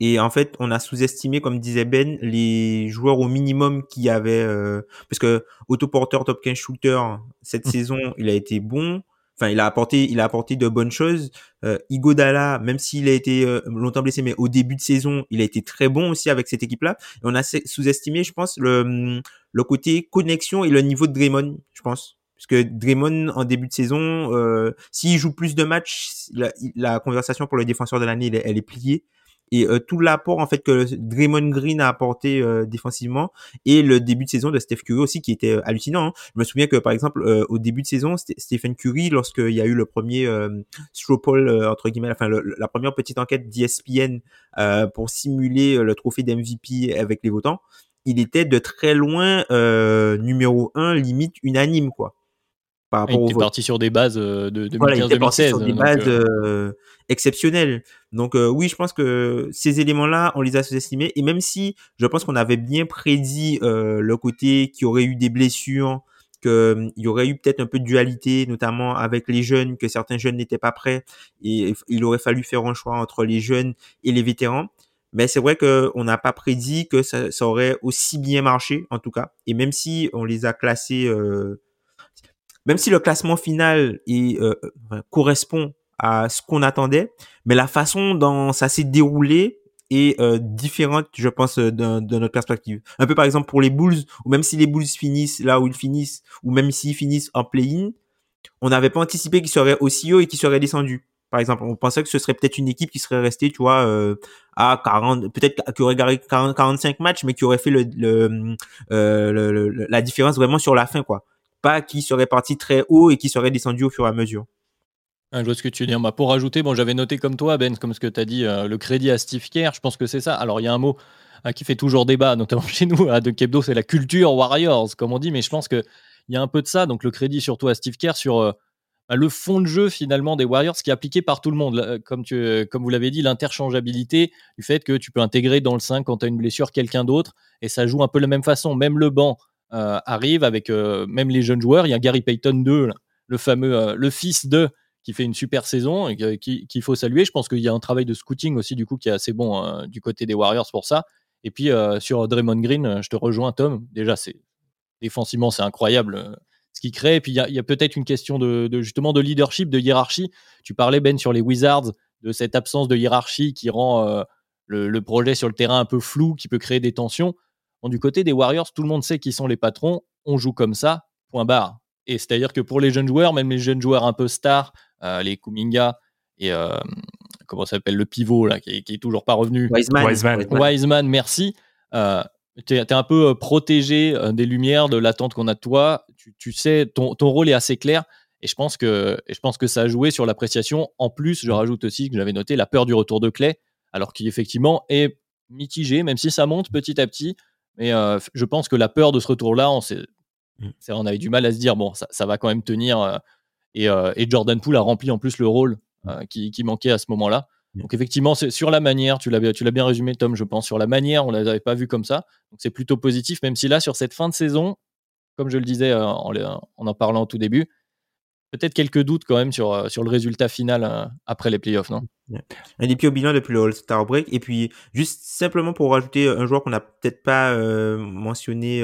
Et en fait, on a sous-estimé, comme disait Ben, les joueurs au minimum qui avaient, euh, parce que autoporteur, top 15 shooter cette mmh. saison, il a été bon. Enfin, il a apporté, il a apporté de bonnes choses. Euh, Igodala, même s'il a été euh, longtemps blessé, mais au début de saison, il a été très bon aussi avec cette équipe-là. Et on a sous-estimé, je pense, le le côté connexion et le niveau de Draymond, je pense parce que Draymond en début de saison, euh, s'il joue plus de matchs, la, conversation pour le défenseur de l'année, elle, est pliée. Et euh, tout l'apport en fait que Draymond Green a apporté euh, défensivement et le début de saison de Steph Curry aussi qui était hallucinant. Hein. Je me souviens que par exemple au début de saison, Stephen Curry, lorsqu'il y a eu le premier straw poll entre guillemets, enfin la première petite enquête d'ESPN pour simuler le trophée d'MVP avec les votants, il était de très loin numéro un, limite unanime quoi par rapport il était parti sur des bases euh, de 2015-2016. sur des bases euh, euh... exceptionnelles. Donc euh, oui, je pense que ces éléments-là, on les a sous-estimés. Et même si je pense qu'on avait bien prédit le côté qu'il y aurait eu des blessures, qu'il y aurait eu peut-être un peu de dualité, notamment avec les jeunes, que certains jeunes n'étaient pas prêts, et il aurait fallu faire un choix entre les jeunes et les vétérans. Mais c'est vrai qu'on n'a pas prédit que ça, ça, aurait aussi bien marché, en tout cas. Et même si on les a classés euh, même si le classement final euh, correspond à ce qu'on attendait, mais la façon dont ça s'est déroulé est euh, différente, je pense, euh, de, notre perspective. Un peu par exemple pour les Bulls, ou même si les Bulls finissent là où ils finissent, ou même s'ils finissent en play-in, on n'avait pas anticipé qu'ils seraient aussi haut et qu'ils seraient descendus. Par exemple, on pensait que ce serait peut-être une équipe qui serait restée, tu vois, à 40, peut-être qui aurait gagné 45 matchs, mais qui aurait fait le, le, la différence vraiment sur la fin, quoi pas qui serait parti très haut et qui serait descendu au fur et à mesure. je vois ce que tu veux dire. Bah, pour rajouter, bon, j'avais noté comme toi, Ben, comme ce que tu as dit, euh, le crédit à Steve Kerr. Je pense que c'est ça. Alors, il y a un mot euh, qui fait toujours débat, [laughs] notamment chez nous, à De Kebdo, c'est la culture Warriors, comme on dit. Mais je pense qu'il y a un peu de ça. Donc, le crédit surtout à Steve Kerr sur euh, bah, le fond de jeu finalement des Warriors qui est appliqué par tout le monde. Comme, tu, comme vous l'avez dit, l'interchangeabilité du fait que tu peux intégrer dans le 5 quand tu as une blessure quelqu'un d'autre. Et ça joue un peu de la même façon. Même le banc arrive avec même les jeunes joueurs. Il y a Gary Payton 2, le fameux, le fils de qui fait une super saison et qu'il faut saluer. Je pense qu'il y a un travail de scouting aussi du coup qui est assez bon du côté des Warriors pour ça. Et puis euh, sur Draymond Green, euh, je te rejoins Tom. Déjà, c'est défensivement c'est incroyable euh, ce qu'il crée. Et puis il y a, peut-être une question de, justement de leadership, de hiérarchie. Tu parlais Ben sur les Wizards de cette absence de hiérarchie qui rend le, projet sur le terrain un peu flou, qui peut créer des tensions. Du côté des Warriors, tout le monde sait qui sont les patrons. On joue comme ça. Point barre. Et c'est-à-dire que pour les jeunes joueurs, même les jeunes joueurs un peu stars, euh, les Kuminga et euh, comment s'appelle le pivot là qui est, toujours pas revenu. Wiseman. Wiseman, merci. Euh, tu es, un peu protégé des lumières de l'attente qu'on a de toi. Tu, sais ton, ton, rôle est assez clair. Et je pense que et je pense que ça a joué sur l'appréciation. En plus je rajoute aussi que j'avais noté la peur du retour de Clay alors qui effectivement est mitigé même si ça monte petit à petit mais je pense que la peur de ce retour là on mm. on avait du mal à se dire bon ça, ça va quand même tenir et, Jordan Poole a rempli en plus le rôle euh, qui, manquait à ce moment-là. Donc effectivement, sur la manière, tu l'as, tu l'as bien résumé Tom, je pense, sur la manière, on ne l'avait pas vu comme ça. Donc c'est plutôt positif, même si là, sur cette fin de saison, comme je le disais en, en en parlant au tout début, peut-être quelques doutes quand même sur, euh, sur le résultat final euh, après les playoffs, non? Un des au bilan depuis le All-Star Break. Et puis, juste simplement pour rajouter un joueur qu'on n'a peut-être pas euh, mentionné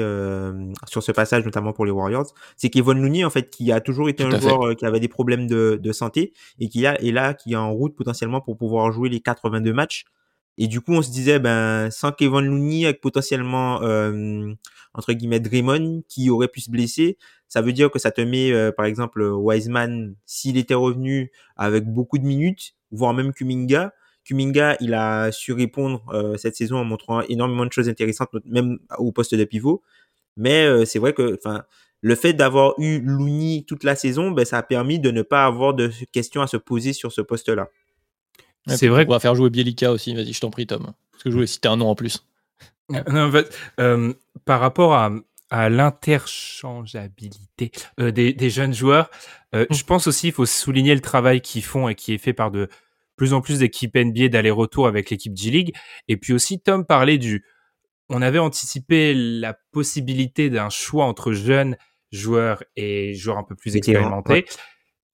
sur ce passage, notamment pour les Warriors, c'est Kevin Looney, en fait, qui a toujours été un joueur qui avait des problèmes de, de santé et qui a, est là, qui est en route potentiellement pour pouvoir jouer les 82 matchs. Et du coup, on se disait, ben, sans Kevin Looney, avec potentiellement, euh, entre guillemets, Draymond, qui aurait pu se blesser, ça veut dire que ça te met, euh, par exemple, Wiseman, s'il était revenu avec beaucoup de minutes, voire même Kuminga. Kuminga, il a su répondre euh, cette saison en montrant énormément de choses intéressantes, même au poste de pivot. Mais euh, c'est vrai que, enfin, le fait d'avoir eu Looney toute la saison, ben, ça a permis de ne pas avoir de questions à se poser sur ce poste-là. C'est vrai. On va faire jouer Bielika aussi. Vas-y, je t'en prie, Tom. Parce que je voulais citer un nom en plus. en fait, par rapport à, à l'interchangeabilité euh, des, des, jeunes joueurs. Euh, mmh. Je pense aussi qu'il faut souligner le travail qu'ils font et qui est fait par de plus en plus d'équipes NBA d'aller-retour avec l'équipe G-League. Et puis aussi, Tom parlait du... On avait anticipé la possibilité d'un choix entre jeunes joueurs et joueurs un peu plus expérimentés.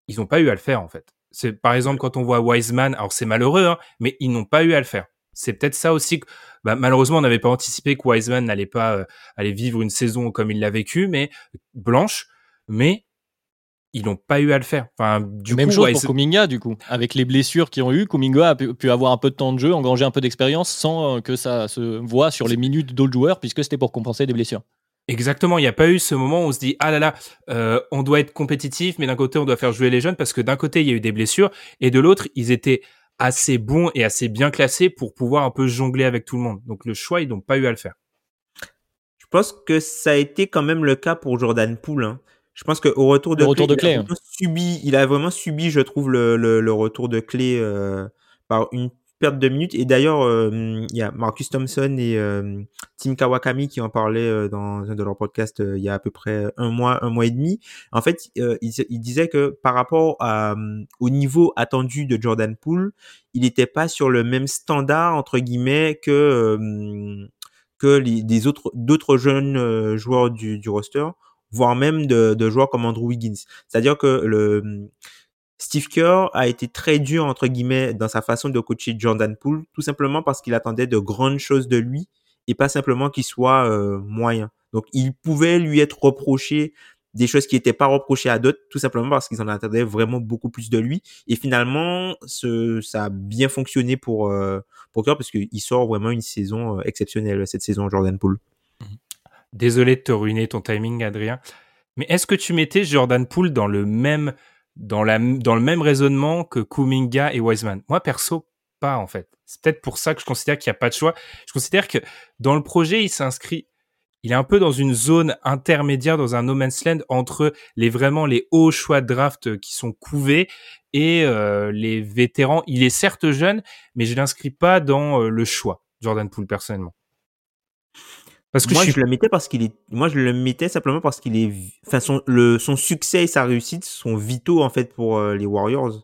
Ils n'ont pas eu à le faire, en fait. C'est par exemple quand on voit Wiseman, alors c'est malheureux, hein, mais ils n'ont pas eu à le faire. C'est peut-être ça aussi que bah, malheureusement on n'avait pas anticipé que Wiseman n'allait pas euh, aller vivre une saison comme il l'a vécu, mais blanche, mais ils n'ont pas eu à le faire. Enfin, du Même chose pour Kuminga, du coup. Avec les blessures qu'ils ont eu, Kuminga a pu, avoir un peu de temps de jeu, engranger un peu d'expérience sans euh, que ça se voit sur les minutes d'autres joueurs, puisque c'était pour compenser des blessures. Exactement, il n'y a pas eu ce moment où on se dit ah là là, euh, on doit être compétitif, mais d'un côté on doit faire jouer les jeunes parce que d'un côté il y a eu des blessures et de l'autre ils étaient assez bon et assez bien classé pour pouvoir un peu jongler avec tout le monde. Donc le choix, ils n'ont pas eu à le faire. Je pense que ça a été quand même le cas pour Jordan Poole. Hein. Je pense qu'au retour de, retour de clé, il, a hein. subi, il a vraiment subi, je trouve, le, le, retour de clé euh, par une perte de minutes. Et d'ailleurs, euh, il y a Marcus Thompson et euh, Tim Kawakami qui en parlaient euh, dans un de leurs podcasts il y a à peu près un mois, un mois et demi. En fait, ils, disaient que par rapport à, au niveau attendu de Jordan Poole, il n'était pas sur le même standard entre guillemets que que les, des autres d'autres jeunes joueurs du, du roster voire même de, de joueurs comme Andrew Wiggins. C'est-à-dire que le Steve Kerr a été très dur, entre guillemets, dans sa façon de coacher Jordan Poole, tout simplement parce qu'il attendait de grandes choses de lui et pas simplement qu'il soit euh, moyen. Donc, il pouvait lui être reproché des choses qui n'étaient pas reprochées à d'autres, tout simplement parce qu'ils en attendaient vraiment beaucoup plus de lui. Et finalement, ça a bien fonctionné pour, euh, pour Kerr parce qu'il sort vraiment une saison euh, exceptionnelle, cette saison Jordan Poole. Désolé de te ruiner ton timing, Adrien. Mais est-ce que tu mettais Jordan Poole dans le même dans, la, dans le même raisonnement que Kuminga et Wiseman. Moi, perso, pas en fait. C'est peut-être pour ça que je considère qu'il n'y a pas de choix. Je considère que dans le projet, il s'inscrit. il est un peu dans une zone intermédiaire, dans un no man's land entre les vraiment les hauts choix de draft qui sont couvés et euh, les vétérans. Il est certes jeune, mais je l'inscris pas dans euh, le choix, Jordan Poole personnellement. Parce que moi, je, le mettais parce qu'il est, moi, je le mettais simplement parce qu'il est, enfin, son, le, son succès et sa réussite sont vitaux, en fait, pour euh, les Warriors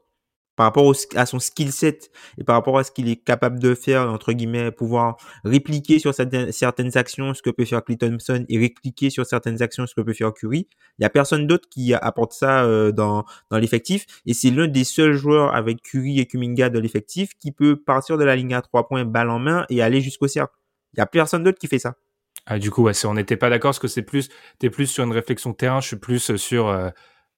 par rapport à son skill set et par rapport à ce qu'il est capable de faire, entre guillemets, pouvoir répliquer sur certaines, certaines actions ce que peut faire Clay Thompson et répliquer sur certaines actions ce que peut faire Curry. Il y a personne d'autre qui apporte ça euh, dans, dans l'effectif et c'est l'un des seuls joueurs avec Curry et Kuminga de l'effectif qui peut partir de la ligne à trois points balle en main et aller jusqu'au cercle. Il y a personne d'autre qui fait ça. Ah, du coup, ouais, on n'était pas d'accord parce que c'est plus, t'es plus sur une réflexion terrain, je suis plus sur, euh,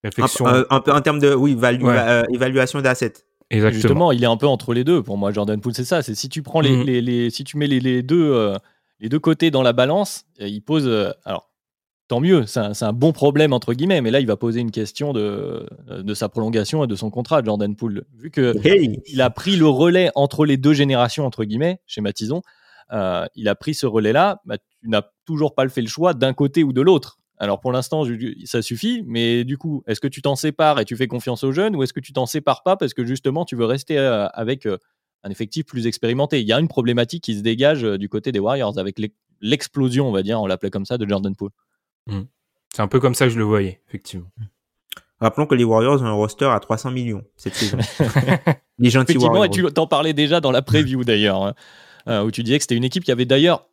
Réflexion. En, termes de oui, euh, évaluation d'assets. Exactement. Justement, il est un peu entre les deux. Pour moi, Jordan Poole, c'est ça. C'est si tu prends les, mm. les, les, si tu mets les, les deux euh, les deux côtés dans la balance, euh, il pose. alors, tant mieux. C'est un, un, bon problème entre guillemets. Mais là, il va poser une question de de sa prolongation et de son contrat, Jordan Poole, vu que il a pris le relais entre les deux générations entre guillemets, schématisons. Euh, il a pris ce relais-là. Bah, tu n'as toujours pas fait le choix d'un côté ou de l'autre. Alors pour l'instant, ça suffit, mais du coup, est-ce que tu t'en sépares et tu fais confiance aux jeunes ou est-ce que tu t'en sépares pas parce que justement tu veux rester euh, avec euh, un effectif plus expérimenté? Il y a une problématique qui se dégage du côté des Warriors avec l'explosion, on va dire, on l'appelait comme ça, de Jordan Poole. Mmh. C'est un peu comme ça que je le voyais, effectivement. Rappelons que les Warriors ont un roster à 300 millions cette saison. [laughs] les gentils Effectivement, et tu t'en parlais déjà dans la preview d'ailleurs, hein, où tu disais que c'était une équipe qui avait d'ailleurs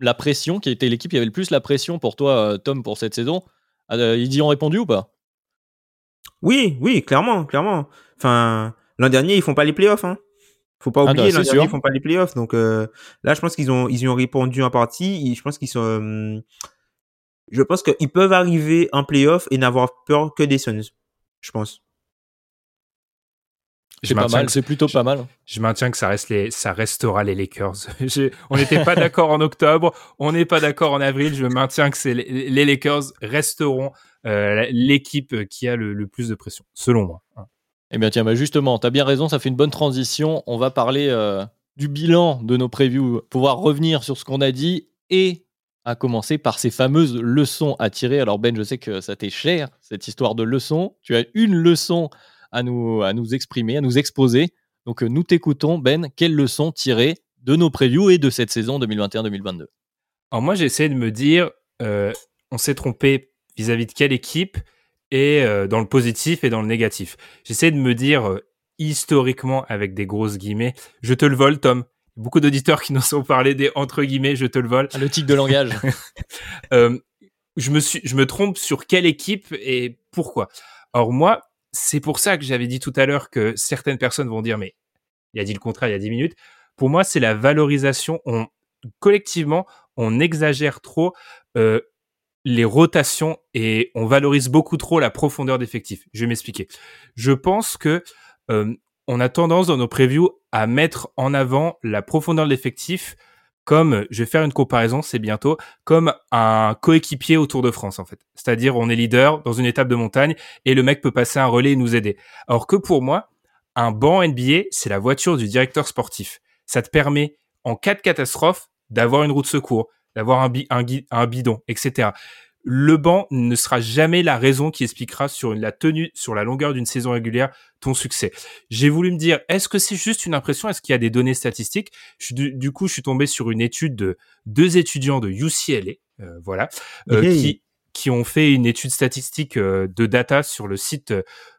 la pression, qui était l'équipe qui avait le plus la pression pour toi, euh, Tom, pour cette saison. Euh, ils y ont répondu ou pas? Oui, oui, clairement, clairement. Enfin, l'an dernier, ils font pas les playoffs. Hein. Faut pas ah, oublier, l'an dernier, ils font pas les playoffs. Donc euh, là, je pense qu'ils ont, ils y ont répondu en partie. je pense qu'ils sont. je pense qu'ils peuvent arriver en playoff et n'avoir peur que des Suns. Je pense. C'est pas mal, c'est plutôt pas mal. Je maintiens que ça reste les, ça restera les Lakers. [laughs] on n'était pas d'accord en octobre, on n'est pas d'accord en avril. Je maintiens que c'est les, Lakers resteront euh, l'équipe qui a le, plus de pression, selon moi. Hein. Eh bien tiens, bah justement, tu as bien raison, ça fait une bonne transition. On va parler euh, du bilan de nos previews, pouvoir revenir sur ce qu'on a dit et à commencer par ces fameuses leçons à tirer. Alors Ben, je sais que ça t'est cher, cette histoire de leçons. Tu as une leçon à nous, à nous exprimer, à nous exposer. Donc euh, nous t'écoutons, Ben, quelles leçons tirer de nos previews et de cette saison 2021-2022 Alors moi j'ai essayé de me dire, euh, on s'est trompé vis-à-vis de quelle équipe et euh, dans le positif et dans le négatif. J'essaie de me dire historiquement avec des grosses guillemets, je te le vole Tom. Beaucoup d'auditeurs qui nous ont parlé des entre guillemets, je te le vole. Ah, le tic de langage. [laughs] je me suis, je me trompe sur quelle équipe et pourquoi? Or moi, c'est pour ça que j'avais dit tout à l'heure que certaines personnes vont dire, mais il a dit le contraire il y a 10 minutes. Pour moi, c'est la valorisation. On, collectivement, on exagère trop euh, les rotations et on valorise beaucoup trop la profondeur d'effectifs. Je vais m'expliquer. Je pense que euh, on a tendance dans nos previews à mettre en avant la profondeur de comme, je vais faire une comparaison, c'est bientôt, comme un coéquipier au Tour de France, en fait. C'est-à-dire, on est leader dans une étape de montagne et le mec peut passer un relais et nous aider. Alors que pour moi, un banc NBA, c'est la voiture du directeur sportif. Ça te permet, en cas de catastrophe, d'avoir une roue de secours, d'avoir un, bidon, etc le banc ne sera jamais la raison qui expliquera sur la tenue, sur la longueur d'une saison régulière, ton succès. J'ai voulu me dire, est-ce que c'est juste une impression? Est-ce qu'il y a des données statistiques? Du, coup, je suis tombé sur une étude de deux étudiants de UCLA, euh, voilà, euh, qui qui ont fait une étude statistique euh, de data sur le site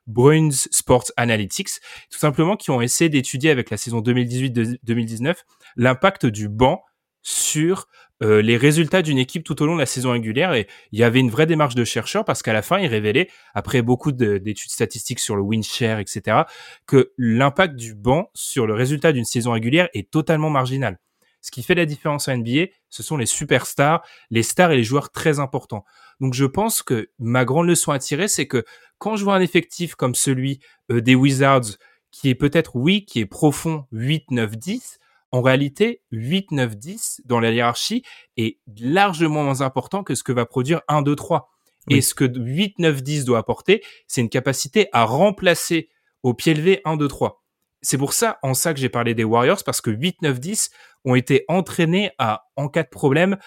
Bruins Sports Analytics, tout simplement qui ont essayé d'étudier avec la saison 2018-2019 l'impact du banc sur euh, les résultats d'une équipe tout au long de la saison régulière et il y avait une vraie démarche de chercheurs parce qu'à la fin, ils révélaient, après beaucoup d'études statistiques sur le win share, etc., que l'impact du banc sur le résultat d'une saison régulière est totalement marginal. Ce qui fait la différence en NBA, ce sont les superstars, les stars et les joueurs très importants. Donc je pense que ma grande leçon à tirer, c'est que quand je vois un effectif comme celui euh, des Wizards, qui est peut-être, oui, qui est profond 8, 9, 10, en réalité, 8, 9, 10 dans la hiérarchie est largement moins important que ce que va produire 1, 2, 3. Et ce que 8, 9, 10 doit apporter, c'est une capacité à remplacer au pied levé 1, 2, 3. C'est pour ça, en ça que j'ai parlé des Warriors, parce que 8, 9, 10 ont été entraînés à, en cas de problème,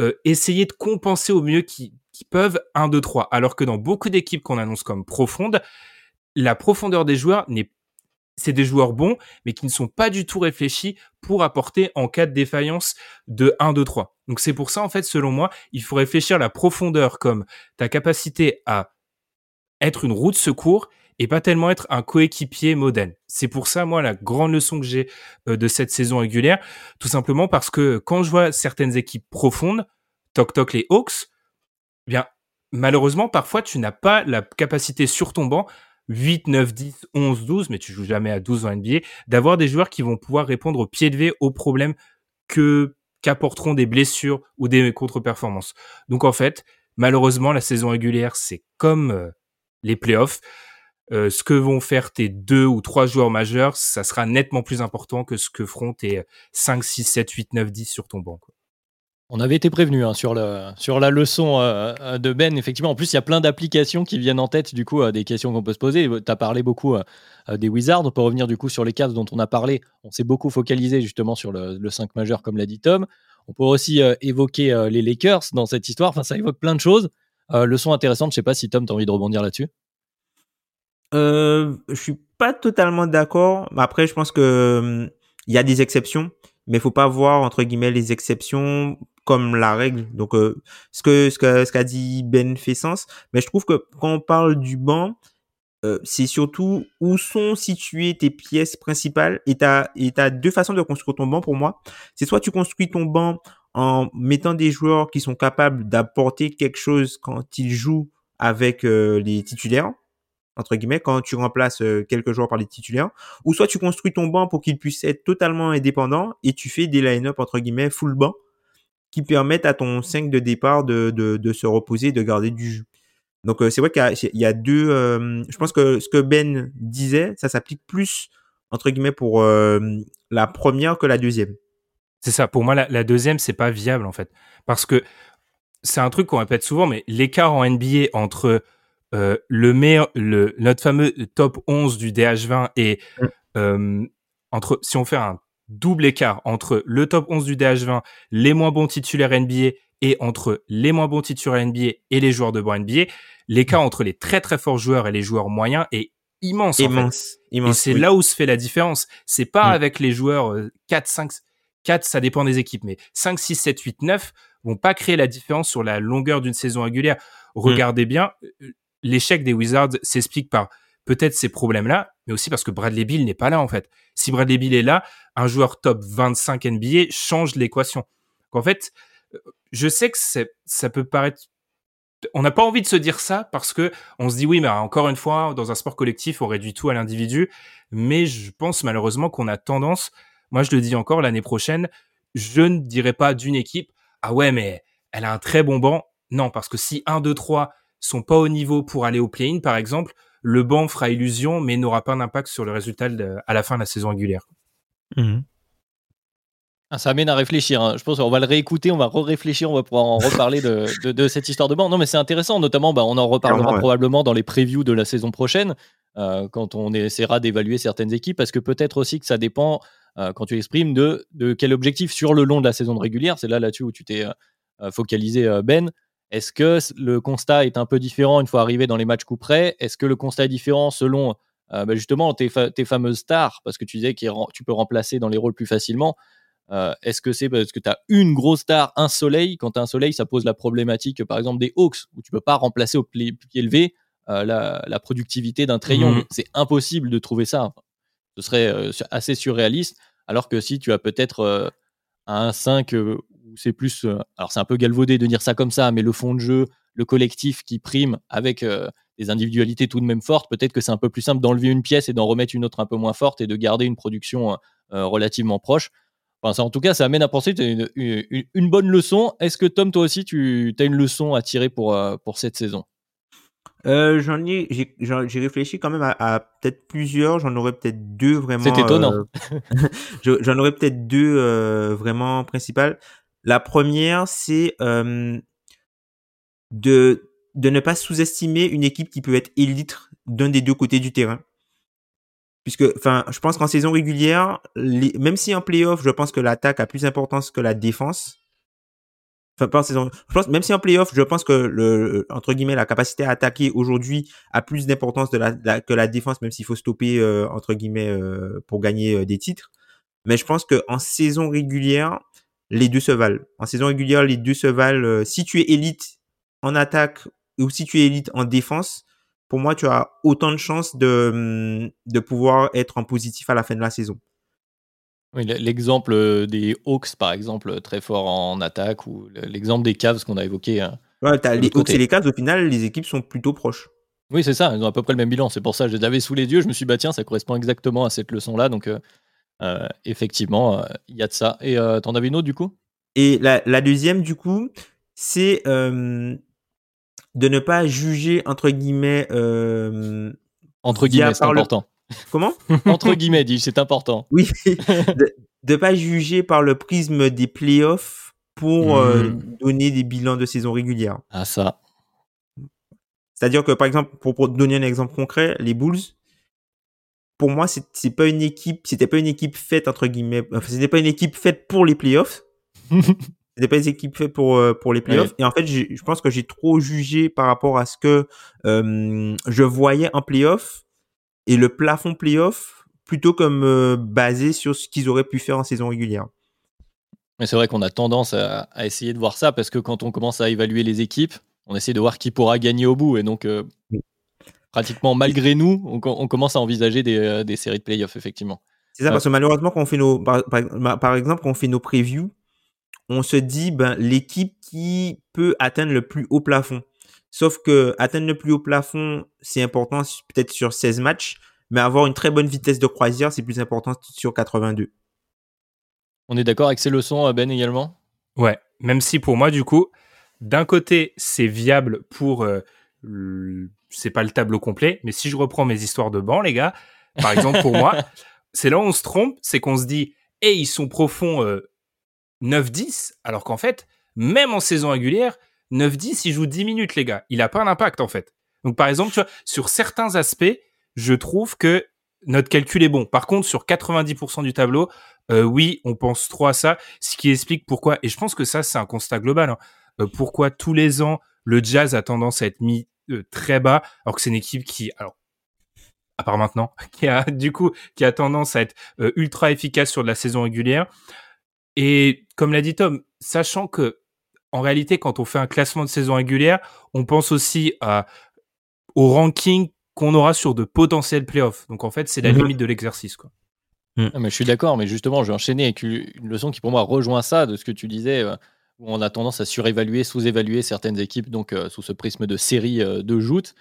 euh, essayer de compenser au mieux qu'ils peuvent 1, 2, 3. Alors que dans beaucoup d'équipes qu'on annonce comme profondes, la profondeur des joueurs n'est c'est des joueurs bons, mais qui ne sont pas du tout réfléchis pour apporter en cas de défaillance de 1, 2, 3. Donc c'est pour ça, en fait, selon moi, il faut réfléchir la profondeur comme ta capacité à être une roue de secours et pas tellement être un coéquipier moderne. C'est pour ça, moi, la grande leçon que j'ai euh, de cette saison régulière, tout simplement parce que quand je vois certaines équipes profondes, toc toc les Hawks, eh bien, malheureusement, parfois, tu n'as pas la capacité sur ton banc 8, 9, 10, 11, 12, mais tu joues jamais à 12 en NBA, d'avoir des joueurs qui vont pouvoir répondre au pied levé aux problèmes que qu'apporteront des blessures ou des contre-performances. Donc en fait, malheureusement, la saison régulière, c'est comme euh, les playoffs. Euh, ce que vont faire tes deux ou trois joueurs majeurs, ça sera nettement plus important que ce que feront tes 5, 6, 7, 8, 9, 10 sur ton banc. On avait été prévenu hein, sur, la leçon euh, euh, de Ben. Effectivement, en plus, il y a plein d'applications qui viennent en tête, du coup, des questions qu'on peut se poser. Tu as parlé beaucoup des Wizards. On peut revenir, du coup, sur les Cavs dont on a parlé. On s'est beaucoup focalisé, justement, sur le, le 5 majeur, comme l'a dit Tom. On peut aussi évoquer les Lakers dans cette histoire. Enfin, ça évoque plein de choses. leçon intéressante. Je sais pas si Tom, tu as envie de rebondir là-dessus. Euh, je suis pas totalement d'accord. Après, je pense que il y a des exceptions, mais faut pas voir entre guillemets les exceptions comme la règle. Donc, euh, ce que ce qu'a ce qu'a dit Ben fait sens, mais je trouve que quand on parle du banc, euh, c'est surtout où sont situées tes pièces principales et t'as et t'as deux façons de construire ton banc pour moi. C'est soit tu construis ton banc en mettant des joueurs qui sont capables d'apporter quelque chose quand ils jouent avec les titulaires entre guillemets, quand tu remplaces euh, quelques joueurs par les titulaires, ou soit tu construis ton banc pour qu'il puisse être totalement indépendant et tu fais des line-up, entre guillemets, full banc, qui permettent à ton 5 de départ de, de, de se reposer, de garder du jus. Donc euh, c'est vrai qu'il y, a deux... Euh, je pense que ce que Ben disait, ça s'applique plus, entre guillemets, pour la première que la deuxième. C'est ça, pour moi, la, la deuxième, c'est pas viable, en fait. Parce que c'est un truc qu'on répète souvent, mais l'écart en NBA entre euh, le meilleur, le, notre fameux top 11 du DH20 et mm. euh, entre, si on fait un double écart entre le top 11 du DH20, les moins bons titulaires NBA et entre les moins bons titulaires NBA et les joueurs de banc NBA, l'écart entre les très très forts joueurs et les joueurs moyens est immense. Immense. et c'est là où se fait la différence. C'est pas mm. avec les joueurs 4, 5, 4, ça dépend des équipes, mais 5, 6, 7, 8, 9 vont pas créer la différence sur la longueur d'une saison régulière. Mm. Regardez bien, l'échec des Wizards s'explique par peut-être ces problèmes-là, mais aussi parce que Bradley Bill n'est pas là en fait. Si Bradley Bill est là, un joueur top 25 NBA change l'équation. En fait, euh, je sais que ça peut paraître on n'a pas envie de se dire ça parce que on se dit oui, mais encore une fois, dans un sport collectif, on réduit tout à l'individu. Mais je pense malheureusement qu'on a tendance, moi je le dis encore l'année prochaine, je ne dirais pas d'une équipe, ah ouais, mais elle a un très bon banc. Non, parce que si 1, 2, 3, sont pas au niveau pour aller au play-in, par exemple, le banc fera illusion, mais n'aura pas d'impact sur le résultat à la fin de la saison régulière. Mhm. Ah, ça amène à réfléchir. Hein. Je pense qu'on va le réécouter, on va réfléchir, on va pouvoir en reparler de, cette histoire de banc. Non, mais c'est intéressant, notamment, bah, on en reparlera probablement dans les previews de la saison prochaine, euh, quand on essaiera d'évaluer certaines équipes, parce que peut-être aussi que ça dépend, euh, quand tu exprimes, de, de quel objectif sur le long de la saison régulière. C'est là là-dessus où tu t'es euh, focalisé, Ben. Est-ce que le constat est un peu différent une fois arrivé dans les matchs coup près? Est-ce que le constat est différent selon euh, bah, justement tes, fameuses stars? Parce que tu disais que tu peux remplacer dans les rôles plus facilement. Euh, est-ce que c'est parce que tu as une grosse star, un soleil? Quand tu as un soleil, ça pose la problématique, par exemple, des Hawks, où tu peux pas remplacer au pied élevé euh, la, productivité d'un Trayon. Mmh. C'est impossible de trouver ça. ce serait assez surréaliste. Alors que si tu as peut-être un 5 c'est plus. Euh, alors, c'est un peu galvaudé de dire ça comme ça, mais le fond de jeu, le collectif qui prime avec euh, des individualités tout de même fortes, peut-être que c'est un peu plus simple d'enlever une pièce et d'en remettre une autre un peu moins forte et de garder une production euh, relativement proche. Enfin, en tout cas, ça amène à penser une, une, une, bonne leçon. Est-ce que Tom, toi aussi, tu as une leçon à tirer pour, pour cette saison? J'en ai, j'ai réfléchi quand même à, peut-être plusieurs. J'en aurais peut-être deux vraiment. C'est étonnant. [laughs] j'en aurais peut-être deux vraiment principales. La première, c'est de, de ne pas sous-estimer une équipe qui peut être élite d'un des deux côtés du terrain. Puisque, enfin, je pense qu'en saison régulière, même si en playoff, je pense que l'attaque a plus d'importance que la défense. Enfin, pas en saison. Je pense, même si en playoff, je pense que le, entre guillemets, la capacité à attaquer aujourd'hui a plus d'importance la, que la défense, même s'il faut stopper, euh, entre guillemets, euh, pour gagner euh, des titres. Mais je pense que en saison régulière, les deux se valent. En saison régulière, les deux se valent. si tu es élite en attaque ou si tu es élite en défense, pour moi, tu as autant de chances de, hum, de pouvoir être en positif à la fin de la saison. Oui, l'exemple euh, des Hawks, par exemple, très fort en attaque, ou l'exemple des Cavs qu'on a évoqué. Hein, ouais, as les Hawks et les Cavs, au final, les équipes sont plutôt proches. Oui, c'est ça, ils ont à peu près le même bilan. C'est pour ça que je les avais sous les yeux. Je me suis dit, bah tiens, ça correspond exactement à cette leçon-là. Donc, euh, euh, effectivement, il y a de ça. Et t'en avais une autre, du coup? Et la, la, deuxième, du coup, c'est de ne pas juger, entre guillemets. [laughs] entre guillemets, c'est important. Comment? Entre guillemets, dis c'est important. Oui, de ne pas juger par le prisme des playoffs pour euh, hmm. donner des bilans de saison régulière. Ah ça. C'est-à-dire que par exemple, pour, donner un exemple concret, les Bulls, pour moi, c'est pas une équipe, c'était pas une équipe faite entre guillemets, enfin, c'était pas une équipe faite pour les playoffs. [laughs] c'était pas une équipe faite pour euh, pour les playoffs. Et en fait, je pense que j'ai trop jugé par rapport à ce que euh, je voyais en playoffs et le plafond playoff plutôt comme euh, basé sur ce qu'ils auraient pu faire en saison régulière. Mais c'est vrai qu'on a tendance à, essayer de voir ça parce que quand on commence à évaluer les équipes, on essaie de voir qui pourra gagner au bout. Et donc, euh, pratiquement malgré nous, on, commence à envisager des, euh, des séries de playoffs, effectivement. C'est ça, parce que malheureusement, quand on fait nos, par, exemple, quand on fait nos previews, on se dit ben, l'équipe qui peut atteindre le plus haut plafond. Sauf que atteindre le plus haut plafond, c'est important peut-être sur 16 matchs, mais avoir une très bonne vitesse de croisière, c'est plus important sur 82. On est d'accord avec ces leçons, euh, Ben, également? Ouais, même si pour moi, du coup, d'un côté, c'est viable pour... Euh, c'est pas le tableau complet, mais si je reprends mes histoires de banc, les gars, par exemple, pour moi, [laughs] c'est là où on se trompe, c'est qu'on se dit, hé, ils sont profonds 9-10, euh, alors qu'en fait, même en saison régulière, 9-10, il joue 10 minutes, les gars. Il a pas d'impact, en fait. Donc, par exemple, tu vois, sur certains aspects, je trouve que notre calcul est bon. Par contre, sur 90% du tableau, euh, oui, on pense trop à ça, ce qui explique pourquoi, et je pense que ça, c'est un constat global, hein. euh, pourquoi tous les ans, le jazz a tendance à être mis très bas, alors que c'est une équipe qui, alors, à part maintenant, [laughs] qui a, du coup, qui a tendance à être ultra efficace sur de la saison régulière. Et comme l'a dit Tom, sachant que en réalité, quand on fait un classement de saison régulière, on pense aussi à, au ranking qu'on aura sur de potentiels playoffs. Donc en fait, c'est la mhm. limite de l'exercice. Quoi. Mm. mais je suis d'accord, mais justement, je vais enchaîner avec une leçon qui pour moi rejoint ça de ce que tu disais, euh, où on a tendance à surévaluer, sous-évaluer certaines équipes, donc euh, sous ce prisme de série euh, de joutes.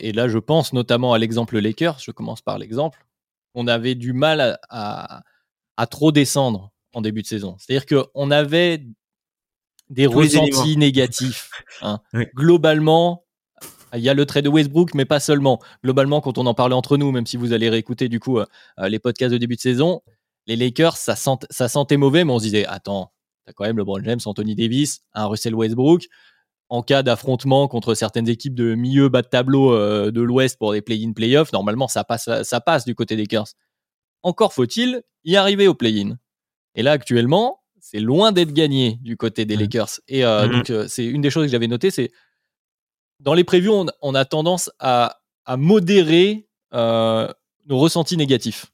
et là, je pense notamment à l'exemple Lakers, je commence par l'exemple. On avait du mal à, à trop descendre en début de saison. C'est-à-dire qu'on avait des ressentis [laughs] négatifs. Hein. Globalement, il y a le trait de Westbrook, mais pas seulement. Globalement, quand on en parlait entre nous, même si vous allez réécouter du coup euh, euh, les podcasts de début de saison, les Lakers, ça, ça sentait mauvais, mais on se disait, attends, quand même LeBron James, Anthony Davis, un Russell Westbrook. En cas d'affrontement contre certaines équipes de milieu bas de tableau euh, de l'Ouest pour des play-in, play-off, normalement ça passe, ça passe du côté des Lakers. Encore faut-il y arriver au play-in. Et là, actuellement, c'est loin d'être gagné du côté des Lakers. Et euh, mmh donc, euh, c'est une des choses que j'avais notées, c'est dans les previews, on, a tendance à, modérer nos ressentis négatifs.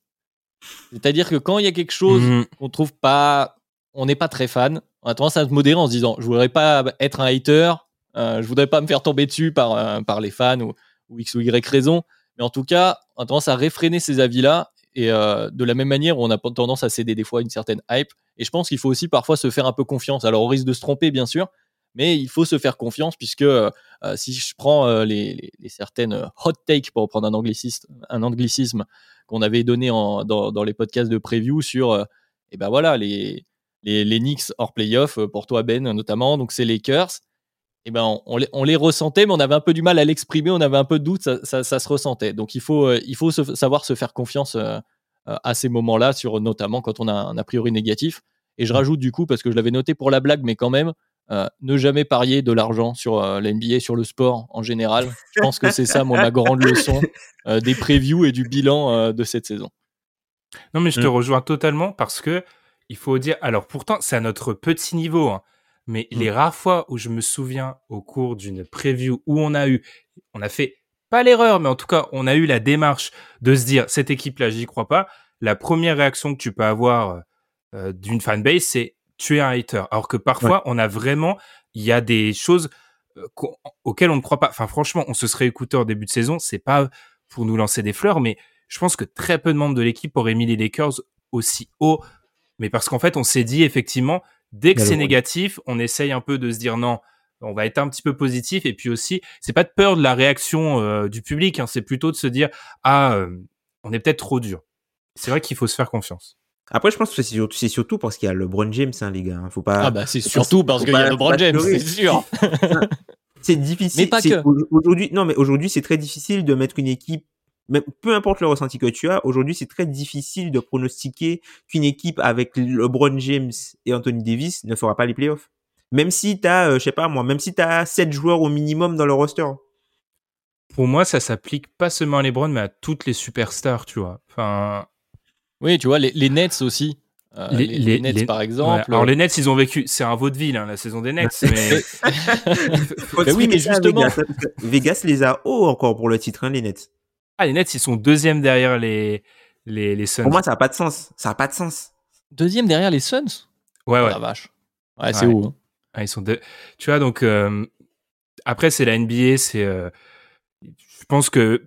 C'est-à-dire que quand il y a quelque chose mmh qu'on trouve pas, on n'est pas très fan, on a tendance à se modérer en se disant, je voudrais pas être un hater, je voudrais pas me faire tomber dessus par, par les fans ou, X ou Y raison. Mais en tout cas, on a tendance à réfréner ces avis-là et euh, de la même manière, on a tendance à céder des fois une certaine hype. Et je pense qu'il faut aussi parfois se faire un peu confiance. Alors, au risque de se tromper, bien sûr, mais il faut se faire confiance puisque euh, euh, si je prends les, certaines hot takes, pour prendre un anglicisme, un anglicisme qu'on avait donné dans, les podcasts de preview sur, et eh ben voilà, les, les, Knicks hors playoff, pour toi, Ben, notamment, donc c'est les Lakers. Et eh ben on, les, ressentait, mais on avait un peu du mal à l'exprimer, on avait un peu de doute, ça, se ressentait. Donc il faut, euh, il faut savoir se faire confiance euh, euh, à ces moments-là, sur notamment quand on a un a priori négatif. Et je rajoute du coup, parce que je l'avais noté pour la blague, mais quand même, ne jamais parier de l'argent sur la NBA, sur le sport en général. Je pense que c'est ça, moi, ma grande leçon des previews et du bilan de cette saison. Non, mais je te mm. rejoins totalement parce que il faut dire, alors pourtant, c'est à notre petit niveau. Hein. mais Mm. les rares fois où je me souviens au cours d'une preview où on a eu, on a fait pas l'erreur, mais en tout cas, on a eu la démarche de se dire cette équipe-là, j'y crois pas. La première réaction que tu peux avoir euh, d'une fanbase, c'est tu es un hater. Alors que parfois, on a vraiment, il y a des choses euh, auxquelles on ne croit pas. Enfin, franchement, on se serait écouté en début de saison. C'est pas pour nous lancer des fleurs, mais je pense que très peu de membres de l'équipe auraient mis les Lakers aussi haut. Mais parce qu'en fait, on s'est dit effectivement, dès que c'est le- négatif, on essaye un peu de se dire non, on va être un petit peu positif. Et puis aussi, c'est pas de peur de la réaction euh, du public, hein, c'est plutôt de se dire ah, euh, on est peut-être trop dur. C'est vrai qu'il faut se faire confiance. Après, je pense que c'est surtout, parce qu'il y a LeBron James, hein, les gars. Faut pas. Ah bah c'est surtout parce qu'il y a pas- LeBron James, pleurer. c'est sûr. [laughs] C'est difficile. Mais pas que. au- Aujourd'hui, non, mais aujourd'hui, c'est très difficile de mettre une équipe. Même, peu importe le ressenti que tu as, aujourd'hui, c'est très difficile de pronostiquer qu'une équipe avec LeBron James et Anthony Davis ne fera pas les playoffs. Même si t'as, euh, je sais pas moi, même si t'as 7 joueurs au minimum dans le roster. Pour moi, ça s'applique pas seulement à LeBron, mais à toutes les superstars, tu vois. Enfin, Oui, tu vois, les, les Nets aussi. Euh, les, Les- les les- Nets, les- par ouais. exemple. Alors les Nets, ils ont vécu, c'est un vaudeville, hein, la saison des Nets. [laughs] [laughs] mais oui, mais justement- Vegas, les a hauts encore pour le titre, hein, les Nets. Ah, les Nets, ils sont deuxième derrière les les les Suns. Pour moi, ça a pas de sens. Ça a pas de sens. Deuxième derrière les Suns ouais, Oh ouais. La vache. Ouais, c'est Ouais. haut. hein. Ah, ils sont deux. Tu vois, donc euh, après c'est la NBA, c'est. euh, je pense que.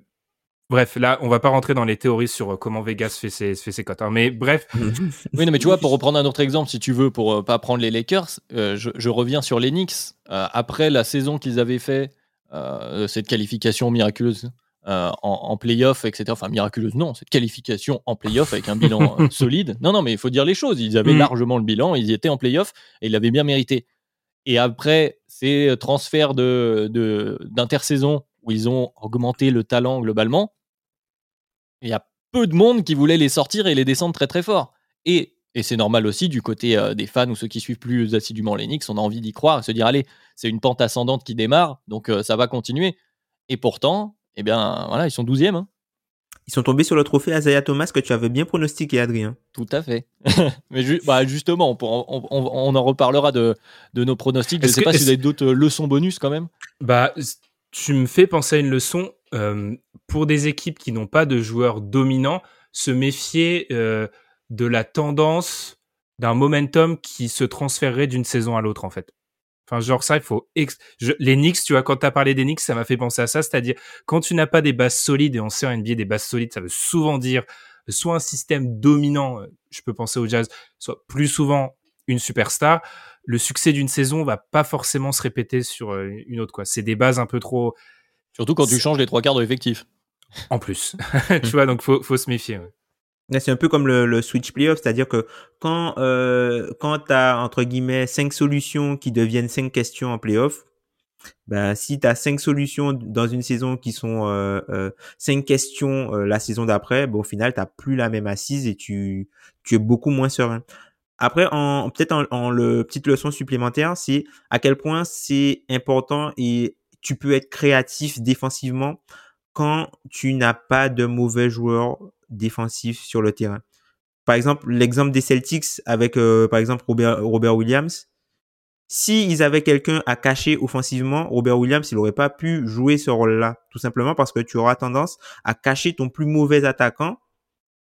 Bref, là, on va pas rentrer dans les théories sur euh, comment Vegas fait ses, fait ses cotes. hein. Mais bref, [laughs] Oui, non, mais tu vois, pour reprendre un autre exemple, si tu veux, pour euh, pas prendre les Lakers, euh, je, je reviens sur les Knicks. Euh, après la saison qu'ils avaient fait, euh, cette qualification miraculeuse euh, en, en playoff, etc. Enfin, miraculeuse, non, cette qualification en playoff avec un bilan euh, [laughs] solide. Non, non, mais il faut dire les choses. Ils avaient Mm. largement le bilan, ils y étaient en playoff et ils l'avaient bien mérité. Et après, ces transferts de, de, d'intersaison où ils ont augmenté le talent globalement, il y a peu de monde qui voulait les sortir et les descendre très très fort. Et, et c'est normal aussi du côté euh, des fans ou ceux qui suivent plus assidûment les Knicks, on a envie d'y croire et se dire allez, c'est une pente ascendante qui démarre, donc euh, ça va continuer. Et pourtant, eh bien voilà, ils sont 12e. hein. Ils sont tombés sur le trophée Isaiah Thomas que tu avais bien pronostiqué, Adrien. Tout à fait. [laughs] Mais ju- bah, justement, on, pourra- on- on- on en reparlera de, de nos pronostics. Je ne sais que- pas si vous avez d'autres euh, leçons bonus quand même. bah, tu me fais penser à une leçon euh, pour des équipes qui n'ont pas de joueurs dominants, se méfier euh, de la tendance d'un momentum qui se transférerait d'une saison à l'autre en fait. Enfin, genre ça, il faut... ex- je- Les Knicks, tu vois, quand tu as parlé des Knicks, ça m'a fait penser à ça, c'est-à-dire quand tu n'as pas des bases solides, et on sait en NBA, des bases solides, ça veut souvent dire soit un système dominant, euh, je peux penser au Jazz, soit plus souvent une superstar, le succès d'une saison va pas forcément se répéter sur euh, une autre. quoi. C'est des bases un peu trop Surtout quand tu changes les trois quarts de l'effectif. en plus. [laughs] tu vois, donc faut, faut se méfier. ouais. C'est un peu comme le, le switch playoff, c'est-à-dire que quand, euh, quand tu as, entre guillemets, cinq solutions qui deviennent cinq questions en playoff, bah, si tu as cinq solutions dans une saison qui sont euh, euh, cinq questions euh, la saison d'après, bah, au final, tu plus la même assise et tu, tu es beaucoup moins serein. Après, en, peut-être en, en le petite leçon supplémentaire, c'est à quel point c'est important et tu peux être créatif défensivement quand tu n'as pas de mauvais joueurs défensifs sur le terrain. Par exemple, l'exemple des Celtics avec, euh, par exemple, Robert, Williams. Si ils avaient quelqu'un à cacher offensivement, Robert Williams, il n'aurait pas pu jouer ce rôle-là. Tout simplement parce que tu auras tendance à cacher ton plus mauvais attaquant,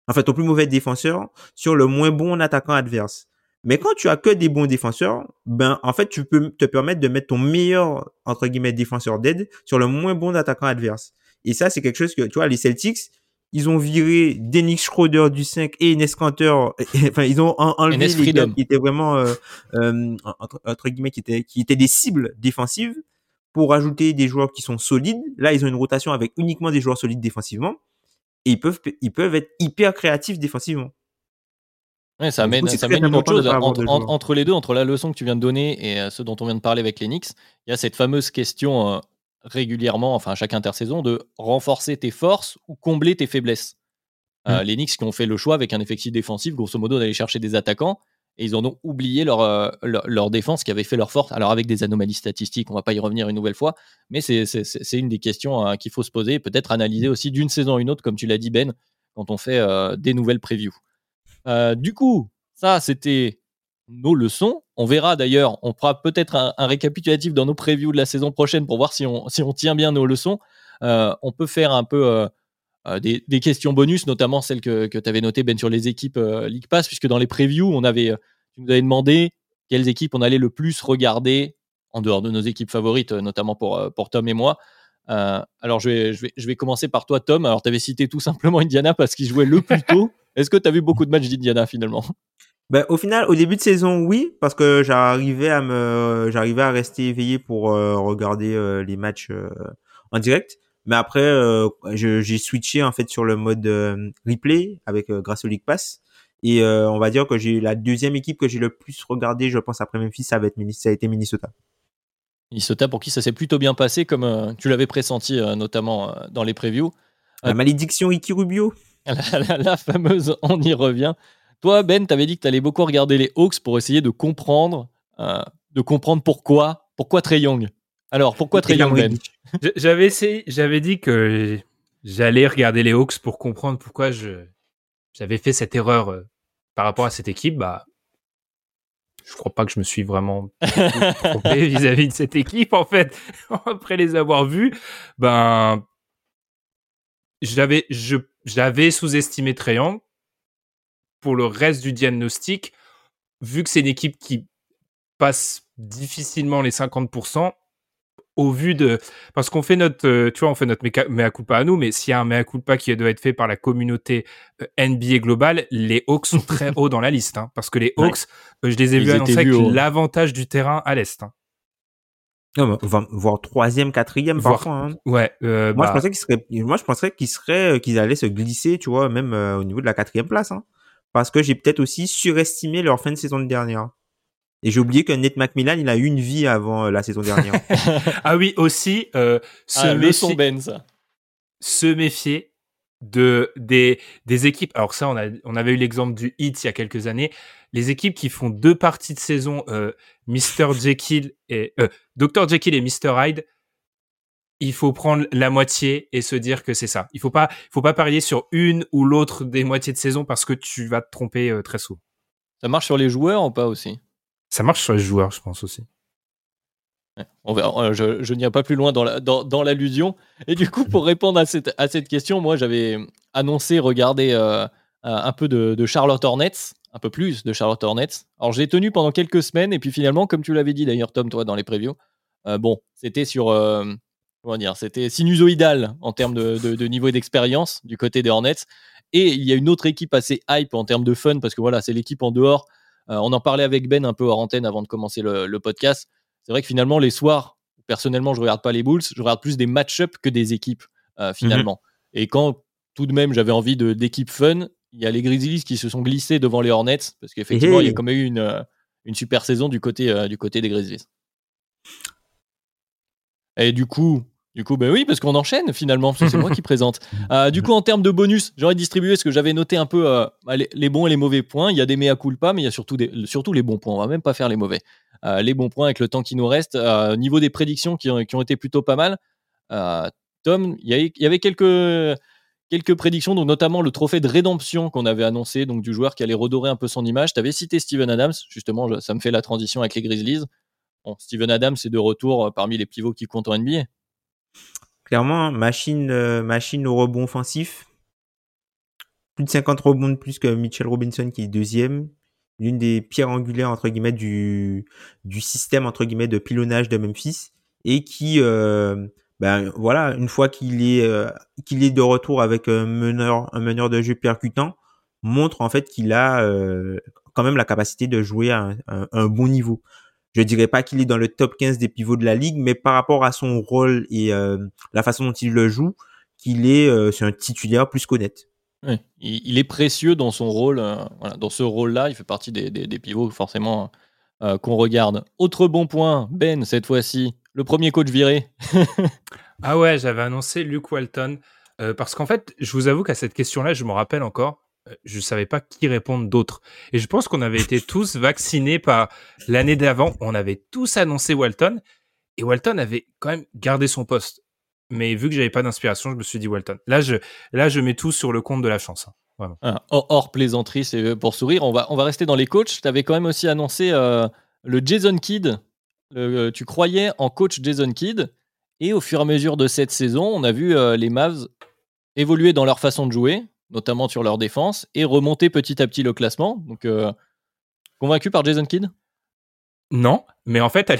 en fait, ton plus mauvais défenseur sur le moins bon attaquant adverse. Mais quand tu as que des bons défenseurs, ben, en fait, tu peux te permettre de mettre ton meilleur, entre guillemets, défenseur d'aide sur le moins bon attaquant adverse. Et ça, c'est quelque chose que, tu vois, les Celtics, ils ont viré Dennis Schroeder du 5 et Enes Kanter. enfin, ils ont en- enlevé les gars qui étaient vraiment, euh, euh, entre, entre guillemets, qui étaient, qui étaient des cibles défensives pour ajouter des joueurs qui sont solides. Là, ils ont une rotation avec uniquement des joueurs solides défensivement. Et ils peuvent, ils peuvent être hyper créatifs défensivement. Ouais, ça Du mène, coup, c'est ça très mène une autre chose. Entre, entre les deux, entre la leçon que tu viens de donner et euh, ce dont on vient de parler avec les Knicks, il y a cette fameuse question régulièrement, enfin à chaque intersaison, de renforcer tes forces ou combler tes faiblesses. Euh, Mm. Les Knicks qui ont fait le choix avec un effectif défensif, grosso modo, d'aller chercher des attaquants, et ils en ont oublié leur, euh, leur, leur défense qui avait fait leur force. Alors avec des anomalies statistiques, on va pas y revenir une nouvelle fois, mais c'est- une des questions hein, qu'il faut se poser et peut-être analyser aussi d'une saison à une autre, comme tu l'as dit Ben, quand on fait euh, des nouvelles previews. Du coup, ça, c'était nos leçons. On verra d'ailleurs, on fera peut-être un, récapitulatif dans nos previews de la saison prochaine pour voir si on, si on tient bien nos leçons. on peut faire un peu des, questions bonus, notamment celles que, que tu avais notées, Ben, sur les équipes League Pass, puisque dans les previews, on avait, tu nous avais demandé quelles équipes on allait le plus regarder en dehors de nos équipes favorites, notamment pour, pour Tom et moi. Euh, alors, je vais, je, vais, je vais commencer par toi, Tom. Alors, tu avais cité tout simplement Indiana parce qu'il jouait le plus tôt. [laughs] Est-ce que tu as vu beaucoup de matchs d'Indiana finalement? Ben, au final, au début de saison, oui, parce que j'arrivais à me, j'arrivais à rester éveillé pour euh, regarder euh, les matchs en direct. Mais après, j'ai switché en fait sur le mode replay avec grâce au League Pass. Et on va dire que j'ai la deuxième équipe que j'ai le plus regardé, je pense après Memphis, ça va être ça a été Minnesota. Minnesota pour qui ça s'est plutôt bien passé, comme euh, tu l'avais pressenti euh, notamment euh, dans les previews. La malédiction Iki Rubio. [laughs] La, fameuse, on y revient. Toi, Ben, tu avais dit que tu allais beaucoup regarder les Hawks pour essayer de comprendre, de comprendre pourquoi, pourquoi Trey Young. Alors, pourquoi Trey Young, Ben? J'avais j'avais dit que j'allais regarder les Hawks pour comprendre pourquoi je, j'avais fait cette erreur par rapport à cette équipe. Bah, je crois pas que je me suis vraiment trompé [laughs] vis-à-vis de cette équipe en fait [laughs] après les avoir vus ben j'avais je j'avais sous-estimé Trayan pour le reste du diagnostic vu que c'est une équipe qui passe difficilement les 50% au vu de parce qu'on fait notre euh, tu vois on fait notre mea culpa à nous mais s'il y a un mea culpa qui doit être fait par la communauté euh, NBA globale les Hawks sont très [laughs] hauts dans la liste hein, parce que les Hawks euh, je les ai vus annoncer avec l'avantage du terrain à l'est hein. non, voire troisième quatrième parfois hein. ouais moi je bah pensais qu'ils seraient moi je penserais qu'ils seraient qu'ils allaient se glisser tu vois même au niveau de la quatrième place hein. Parce que j'ai peut-être aussi surestimé leur fin de saison de dernière et j'ai oublié que Nate McMillan, il a eu une vie avant euh, la saison dernière. [laughs] ah oui, aussi, euh, se, ah, méfier, ben, se méfier de des, des équipes. Alors ça, on, a, on avait eu l'exemple du Heat il y a quelques années. Les équipes qui font deux parties de saison, euh, Mr. Jekyll et euh, Dr. Jekyll et Mr. Hyde, il faut prendre la moitié et se dire que c'est ça. Il faut pas, faut pas parier sur une ou l'autre des moitiés de saison parce que tu vas te tromper euh, très souvent. Ça marche sur les joueurs ou pas aussi? Ça marche sur les joueurs, je pense aussi. On verra, je, je n'irai pas plus loin dans, la, dans, l'allusion. Et du coup, pour répondre à cette, à cette question, moi, j'avais annoncé regarder euh, un peu de, Charlotte Hornets, un peu plus de Charlotte Hornets. Alors, j'ai tenu pendant quelques semaines, et puis finalement, comme tu l'avais dit d'ailleurs, Tom, toi, dans les previews, euh, bon, c'était sur. Comment dire C'était sinusoïdal en termes de, de, de niveau d'expérience du côté des Hornets. Et il y a une autre équipe assez hype en termes de fun, parce que voilà, c'est l'équipe en dehors euh, on en parlait avec Ben un peu hors antenne avant de commencer le, podcast. C'est vrai que finalement, les soirs, personnellement, je regarde pas les Bulls, je regarde plus des match-ups que des équipes, euh, finalement. Mhm. Et quand tout de même j'avais envie d'équipes fun, il y a les Grizzlies qui se sont glissés devant les Hornets, parce qu'effectivement, il y a quand même eu une, euh, une super saison du côté, du côté des Grizzlies. Et du coup, du coup, ben oui, parce qu'on enchaîne finalement, parce que c'est moi qui [laughs] présente. Euh, du coup, en termes de bonus, j'aurais distribué ce que j'avais noté un peu euh, les, bons et les mauvais points. Il y a des mea culpa, mais il y a surtout, des, surtout les bons points. On va même pas faire les mauvais. Euh, les bons points avec le temps qui nous reste. niveau des prédictions qui ont, qui ont, été plutôt pas mal. Tom, il y, y, avait quelques, quelques prédictions, donc notamment le trophée de rédemption qu'on avait annoncé, donc du joueur qui allait redorer un peu son image. Tu avais cité Steven Adams, justement, ça me fait la transition avec les Grizzlies. Bon, Steven Adams est de retour parmi les pivots qui comptent en NBA. Clairement, machine, euh, machine au rebond offensif. Plus de 50 rebonds de plus que Mitchell Robinson qui est deuxième. L'une des pierres angulaires du, système entre de pilonnage de Memphis et qui euh, ben voilà une fois qu'il est euh, qu'il est de retour avec un meneur un meneur de jeu percutant montre en fait qu'il a quand même la capacité de jouer à un bon niveau je dirais pas qu'il est dans le top 15 des pivots de la ligue, mais par rapport à son rôle et euh, la façon dont il le joue, qu'il est euh, un titulaire plus qu'honnête. il, est précieux dans son rôle, euh, voilà, dans ce rôle-là, il fait partie des, des, pivots forcément qu'on regarde. Autre bon point, Ben cette fois-ci, le premier coach viré. [laughs] ah ouais, j'avais annoncé Luke Walton parce qu'en fait, je vous avoue qu'à cette question-là, je me rappelle encore, je savais pas qui répondre d'autre. Et je pense qu'on avait été [laughs] tous vaccinés par l'année d'avant. On avait tous annoncé Walton. Et Walton avait quand même gardé son poste. Mais vu que j'avais pas d'inspiration, je me suis dit Walton. Là, je, là, je mets tout sur le compte de la chance. Hein. Ah, hors, plaisanterie, c'est pour sourire. On va, on va rester dans les coachs. Tu avais quand même aussi annoncé euh, le Jason Kidd. le- tu croyais en coach Jason Kidd. Et au fur et à mesure de cette saison, on a vu euh, les Mavs évoluer dans leur façon de jouer, notamment sur leur défense, et remonter petit à petit le classement. Donc, euh, convaincu par Jason Kidd? Non, mais en fait,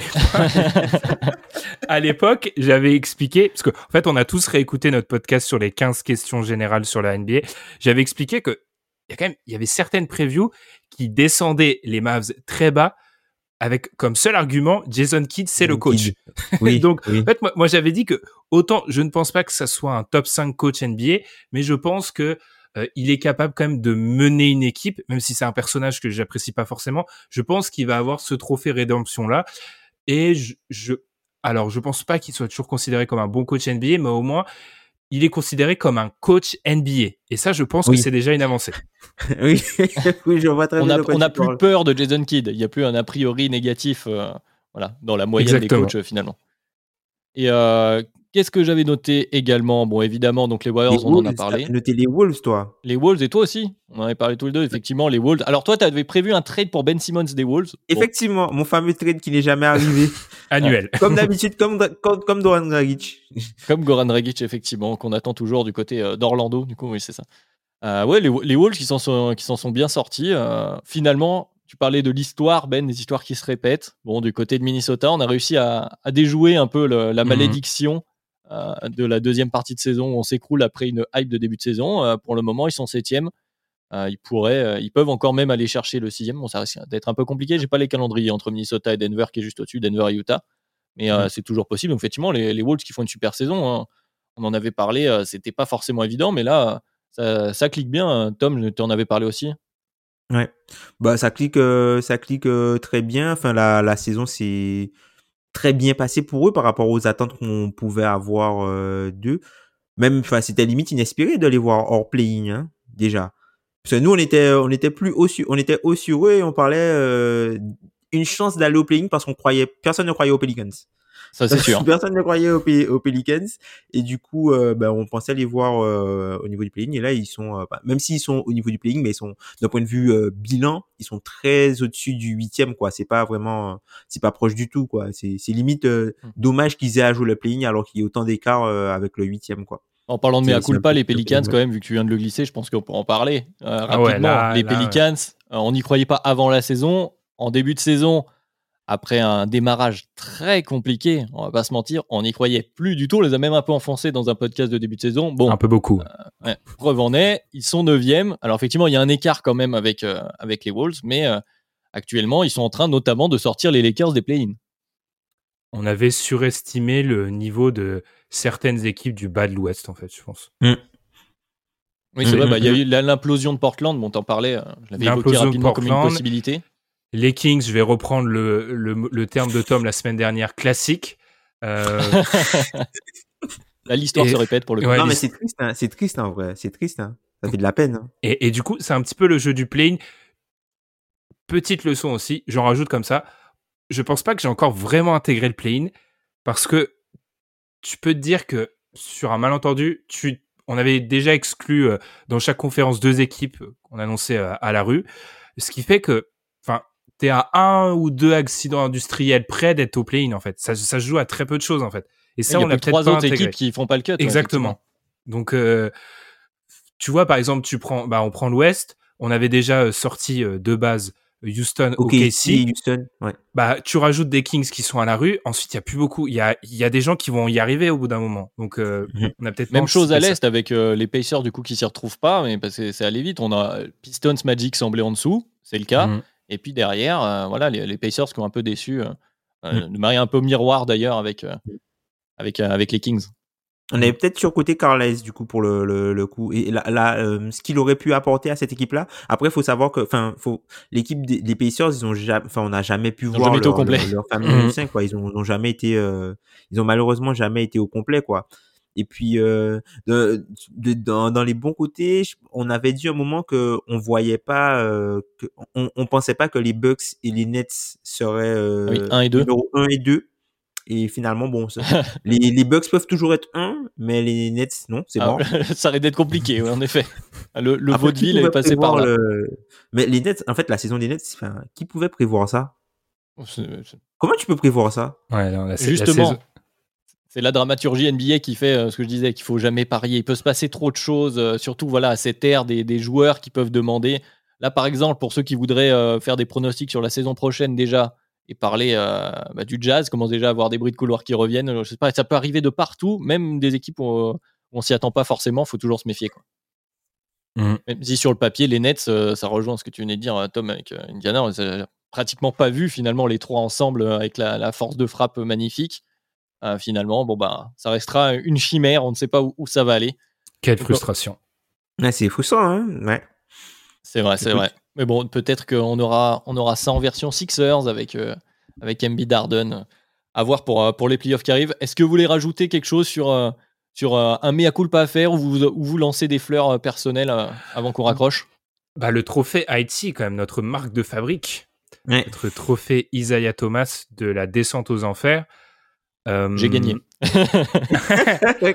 à l'époque, [laughs] j'avais expliqué, parce qu'en en fait, on a tous réécouté notre podcast sur les 15 questions générales sur la NBA. J'avais expliqué que il y a quand même, il y avait certaines previews qui descendaient les Mavs très bas avec comme seul argument Jason Kidd, c'est le coach. Oui, [laughs] Donc, oui. En fait, moi, moi, j'avais dit que autant je ne pense pas que ça soit un top 5 coach NBA, mais je pense que euh, il est capable quand même de mener une équipe, même si c'est un personnage que j'apprécie pas forcément. Je pense qu'il va avoir ce trophée rédemption là. Et je, je alors je pense pas qu'il soit toujours considéré comme un bon coach NBA, mais au moins il est considéré comme un coach NBA. Et ça, je pense Oui. que c'est déjà une avancée. [laughs] oui, [laughs] oui, je vois très On bien n'a on a tu plus parles. peur de Jason Kidd. Il n'y a plus un a priori négatif euh, voilà, dans la moyenne Exactement. des coachs euh, finalement. Et euh, qu'est-ce que j'avais noté également? Bon, évidemment, donc les Les Warriors, on en a Wolves, parlé. t'as noté les Wolves, toi? Les Wolves et toi aussi, on en avait parlé tous les deux, effectivement, les Wolves. Alors toi, tu avais prévu un trade pour Ben Simmons des Wolves? Bon, Effectivement, mon fameux trade qui n'est jamais arrivé. [laughs] Annuel. comme d'habitude, comme, comme, comme Doran Dragic. [laughs] comme Goran Dragic, effectivement, qu'on attend toujours du côté euh, d'Orlando, du coup, oui, c'est ça. Euh, ouais, les, les Wolves qui s'en sont, qui s'en sont bien sortis. euh, finalement, tu parlais de l'histoire, Ben, des histoires qui se répètent. Bon, du côté de Minnesota, on a réussi à, à déjouer un peu le- la Mhm. malédiction de la deuxième partie de saison où on s'écroule après une hype de début de saison. Euh, pour le moment, ils sont septièmes. Euh, ils pourraient, euh, ils peuvent encore même aller chercher le sixième. Bon, ça risque d'être un peu compliqué. J'ai pas les calendriers entre Minnesota et Denver qui est juste au-dessus, Denver et Utah. Mais euh, c'est toujours possible. Donc, effectivement, les, les Wolves qui font une super saison. hein. On en avait parlé, euh, c'était pas forcément évident, mais là, ça, ça clique bien. Tom, tu en avais parlé aussi. Ouais. Bah, ça clique, euh, ça clique euh, très bien. Enfin, la, la saison s'est très bien passée pour eux par rapport aux attentes qu'on pouvait avoir euh, d'eux. Même, enfin, c'était limite inespéré de les voir hors playing, hein, déjà. Parce que nous, on était, on était plus sur, on était eux et on parlait euh, une chance d'aller au playing parce qu'on croyait, personne ne croyait aux Pelicans. Ça, c'est sûr. [laughs] Personne ne croyait aux, Pe- aux Pelicans. Et du coup, euh, ben, on pensait les voir euh, au niveau du playing. Et là, ils sont, euh, bah, même s'ils sont au niveau du playing, mais ils sont, d'un point de vue euh, bilan, ils sont très au-dessus du huitième, quoi. C'est pas vraiment, euh, c'est pas proche du tout, quoi. C'est, c'est limite euh, Hmm. dommage qu'ils aient à jouer le playing alors qu'il y a autant d'écart euh, avec le huitième, quoi. En parlant de mea culpa, les Pelicans, quand même, vu que tu viens de le glisser, je pense qu'on peut en parler euh, Ah ouais, rapidement. là- les là, Pelicans, euh, on n'y croyait pas avant la saison. En début de saison, après un démarrage très compliqué, on va pas se mentir, on n'y croyait plus du tout. On les a même un peu enfoncés dans un podcast de début de saison. Bon, Un peu beaucoup. Ouais, preuve en est, ils sont 9 Alors effectivement, il y a un écart quand même avec, euh, avec les Wolves, mais euh, actuellement, ils sont en train notamment de sortir les Lakers des play-in. On avait surestimé le niveau de certaines équipes du bas de l'Ouest, en fait, je pense. Oui, c'est Mm, vrai, mm, bah, il y a mm. eu l'implosion de Portland, bon, t'en parlais, euh, je l'avais évoqué L'implosion de rapidement comme une Portland. possibilité. Les Kings, je vais reprendre le, le, le terme de Tom la semaine dernière, classique. Euh, [laughs] Là, l'histoire Et- se répète pour le coup. Ouais, non, mais c'est triste, hein. C'est triste, en vrai. C'est triste, hein. Ça fait de la peine. hein. et, et du coup, c'est un petit peu le jeu du play Petite leçon aussi, j'en rajoute comme ça. Je pense pas que j'ai encore vraiment intégré le play-in parce que tu peux te dire que sur un malentendu, tu, on avait déjà exclu euh, dans chaque conférence deux équipes qu'on annonçait euh, à la rue, ce qui fait que, t'es à un ou deux accidents industriels près d'être au play-in en fait. Ça, ça se joue à très peu de choses en fait. Et ça, a on l'a plus peut-être trois autres intégré. équipes qui font pas le cut. ouais, Exactement. Donc, euh, tu vois, par exemple, tu prends, bah, on prend l'Ouest. On avait déjà euh, sorti euh, de base Houston, Ok, OKC. si, Houston, ouais. Bah, tu rajoutes des Kings qui sont à la rue. Ensuite, il y a plus beaucoup. Il y a, y a des gens qui vont y arriver au bout d'un moment. Donc, euh, [laughs] Mhm. on a peut-être Même chose à l'Est avec euh, les Pacers du coup qui s'y retrouvent pas, mais parce que c'est allé vite. On a Pistons Magic semblait en dessous, c'est le cas. Mhm. Et puis derrière, euh, voilà, les, les Pacers qui ont un peu déçu, euh, Mm. euh, de marier un peu au miroir d'ailleurs avec, euh, avec, euh, avec les Kings. On avait peut-être surcoté Carles du coup pour le, le, le coup et là, là euh, ce qu'il aurait pu apporter à cette équipe-là. Après, il faut savoir que, enfin, faut l'équipe des, des Pacers, ils ont jamais, enfin, on n'a jamais pu voir jamais leur, leur, leur famille. 25, quoi. Ils ont, jamais été, euh, ils ont malheureusement jamais été au complet, quoi. Et puis, euh, de, de- dans, dans les bons côtés, je- on avait dit un moment que on voyait pas, euh, que, on, on pensait pas que les Bucks et les Nets seraient euh, Oui, un et deux. numéro 1 et 2. Et finalement, bon, ça- [laughs] les, les Bucks peuvent toujours être 1, mais les Nets, non, c'est Ah, bon. [laughs] ça aurait d'être compliqué, ouais, en effet. Le, le Après, vaudeville est passé par là. le- Mais les Nets, en fait, la saison des Nets, enfin, qui pouvait prévoir ça? C'est- Comment tu peux prévoir ça? Ouais, non, la- la Justement, saison- c'est la dramaturgie NBA qui fait euh, ce que je disais, qu'il faut jamais parier. Il peut se passer trop de choses, euh, surtout voilà, à cette ère des, des joueurs qui peuvent demander. Là, par exemple, pour ceux qui voudraient euh, faire des pronostics sur la saison prochaine déjà et parler bah, du jazz, commence déjà à avoir des bruits de couloir qui reviennent. Je sais pas, ça peut arriver de partout, même des équipes où, euh, on s'y attend pas forcément. faut toujours se méfier. Quoi. Mhm. Même si sur le papier, les Nets, ça rejoint ce que tu venais de dire, Tom, avec Indiana. On a pratiquement pas vu finalement les trois ensemble avec la, la force de frappe magnifique. Euh, finalement, bon bah, ça restera une chimère. On ne sait pas où, où ça va aller. Quelle frustration. Ouais, C'est frustrant, hein Ouais. C'est vrai, c'est vrai. Mais bon, peut-être qu'on aura, on aura ça en version Sixers avec euh, avec Embiid Harden. À voir pour euh, pour les playoffs qui arrivent. Est-ce que vous voulez rajouter quelque chose sur euh, sur euh, un mea culpa à faire ou vous ou vous lancez des fleurs euh, personnelles euh, avant qu'on raccroche? Bah, le trophée Haïti, quand même, notre marque de fabrique. Ouais. Notre trophée Isaiah Thomas de la descente aux enfers. Euh, J'ai gagné. [laughs]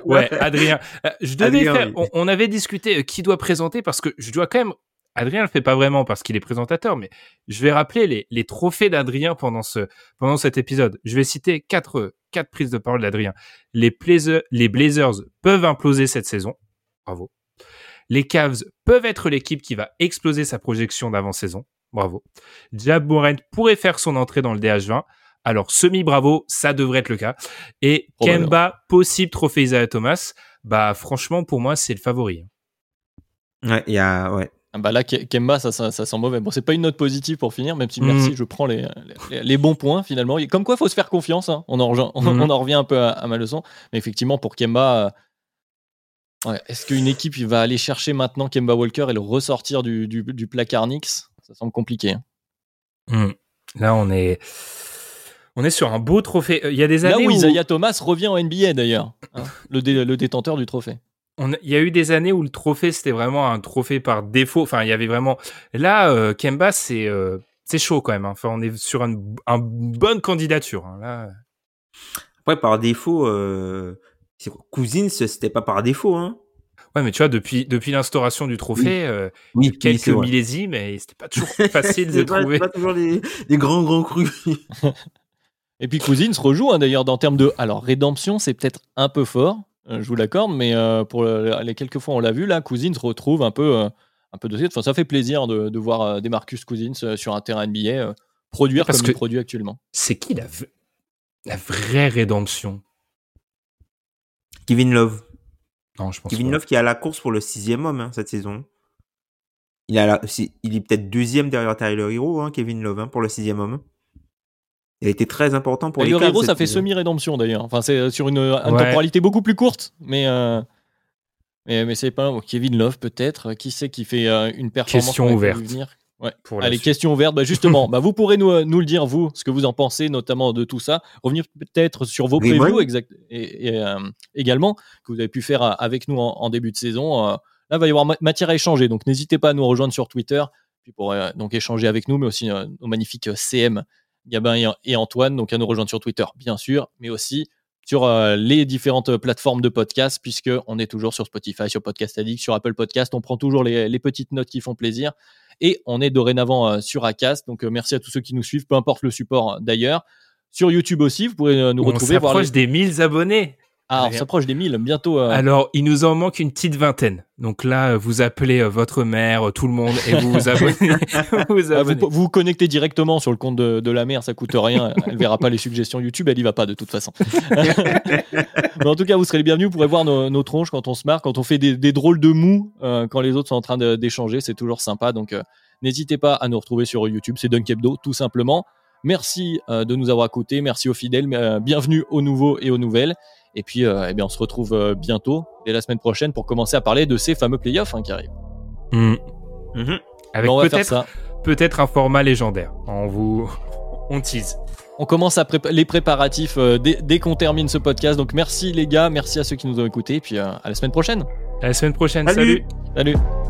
Ouais, Adrien. Euh, je devais Adrien, faire. oui. On, on avait discuté euh, qui doit présenter parce que je dois quand même. Adrien le fait pas vraiment parce qu'il est présentateur, mais je vais rappeler les, les trophées d'Adrien pendant ce pendant cet épisode. Je vais citer quatre quatre prises de parole d'Adrien. Les Blazers, les Blazers peuvent imploser cette saison. Bravo. Les Cavs peuvent être l'équipe qui va exploser sa projection d'avant-saison. Bravo. Jab Morant pourrait faire son entrée dans le DH20. Alors, semi-bravo, ça devrait être le cas. Et Probablement. Kemba, possible trophée Isaiah Thomas. Bah, franchement, pour moi, c'est le favori. Ouais, il y a. Ouais. Ah bah là, Ke- Kemba, ça, ça, ça sent mauvais. Bon, c'est pas une note positive pour finir, même si merci, je prends les, les, les bons points finalement. Et Comme quoi, faut se faire confiance. hein. On, en rejoint- on, on en revient un peu à, à ma leçon. Mais effectivement, pour Kemba, euh, ouais, est-ce qu'une équipe il va aller chercher maintenant Kemba Walker et le ressortir du, du, du placard Knicks? Ça semble compliqué. hein. Hmm. Là, on est, on est sur un beau trophée. Euh, Il y a des Là années où où, Isaiah Thomas revient en NBA d'ailleurs, hein, le, dé- le détenteur du trophée. on a- il y a eu des années où le trophée c'était vraiment un trophée par défaut. Enfin, il y avait vraiment. Là, euh, Kemba, c'est, euh, c'est chaud quand même. hein. Enfin, on est sur une un bonne candidature. hein. Là, Après, par défaut, euh... Cousins, c'était pas par défaut, hein ouais, mais tu vois, depuis depuis l'instauration du trophée, euh, Oui, quelques millésimes, et c'était pas toujours facile [laughs] de C'est pas, trouver. pas toujours des, des grands, grands crus. [laughs] Et puis Cousins se rejoue hein, d'ailleurs dans termes de. Alors, rédemption, c'est peut-être un peu fort, euh, je vous l'accorde, mais euh, pour le- les quelques fois on l'a vu, là, Cousins retrouve un peu, euh, un peu de Enfin, ça fait plaisir de, de voir euh, des Marcus Cousins euh, sur un terrain NBA euh, produire Parce comme que- il produit actuellement. C'est qui la v- la vraie rédemption? Kevin Love. Non, je pense Kevin pas. Love qui est à la course pour le sixième homme hein, cette saison. Il, a la- il est peut-être deuxième derrière Tyler Hero, hein, Kevin Love, hein, pour le sixième homme. Il a été très important pour Et les le Cavs Hero, ça fait semi-rédemption d'ailleurs. Enfin, c'est euh, sur une, une Ouais. temporalité beaucoup plus courte, mais. euh, mais, mais c'est pas bon, Kevin Love peut-être. Qui sait qui fait euh, une performance Question ouverte. venir? Ouais. Pour Allez, question ouverte. Bah justement, [laughs] bah vous pourrez nous, euh, nous le dire, vous, ce que vous en pensez, notamment de tout ça. Revenir peut-être sur vos Raymond previews exact, et, et, euh, également, que vous avez pu faire euh, avec nous en, en début de saison. Euh, là, il va y avoir ma- matière à échanger. Donc, n'hésitez pas à nous rejoindre sur Twitter puis pour euh, donc échanger avec nous, mais aussi euh, nos magnifiques euh, CM, Gabin et, Antoine. Donc, à nous rejoindre sur Twitter, bien sûr, mais aussi sur euh, les différentes plateformes de podcast, puisque on est toujours sur Spotify, sur Podcast Addict, sur Apple Podcast. On prend toujours les, les petites notes qui font plaisir. Et on est dorénavant euh, sur Acast. Donc, euh, merci à tous ceux qui nous suivent, peu importe le support d'ailleurs. Sur YouTube aussi, vous pourrez nous On retrouver. voir s'approche les- des 1000 abonnés. Ah, on s'approche des 1000 bientôt. euh, Alors, il nous en manque une petite vingtaine. Donc là, vous appelez euh, votre mère, euh, tout le monde, et vous vous [laughs] abonnez. [laughs] vous vous Ah, vous, vous vous connectez directement sur le compte de, de la mère, ça coûte rien. Elle verra pas les suggestions YouTube, elle y va pas de toute façon. [laughs] Mais en tout cas, vous serez les bienvenus. Vous pourrez voir nos, nos tronches quand on se marre, quand on fait des, des drôles de mous, euh, quand les autres sont en train d'échanger. C'est toujours sympa. Donc, euh, n'hésitez pas à nous retrouver sur YouTube. C'est Dunk Hebdo, tout simplement. Merci euh, de nous avoir écoutés. Merci aux fidèles. euh, bienvenue aux nouveaux et aux nouvelles. Et puis, euh, eh bien, on se retrouve euh, bientôt, dès la semaine prochaine, pour commencer à parler de ces fameux playoffs hein, qui arrivent. Hmm. Mhm. Avec Bon, on va faire peut-être ça. peut-être un format légendaire. On vous on tease. On commence à prépa- les préparatifs euh, dès, dès qu'on termine ce podcast. Donc merci les gars, merci à ceux qui nous ont écoutés. Et puis euh, à la semaine prochaine. À la semaine prochaine. Salut. Salut. Salut.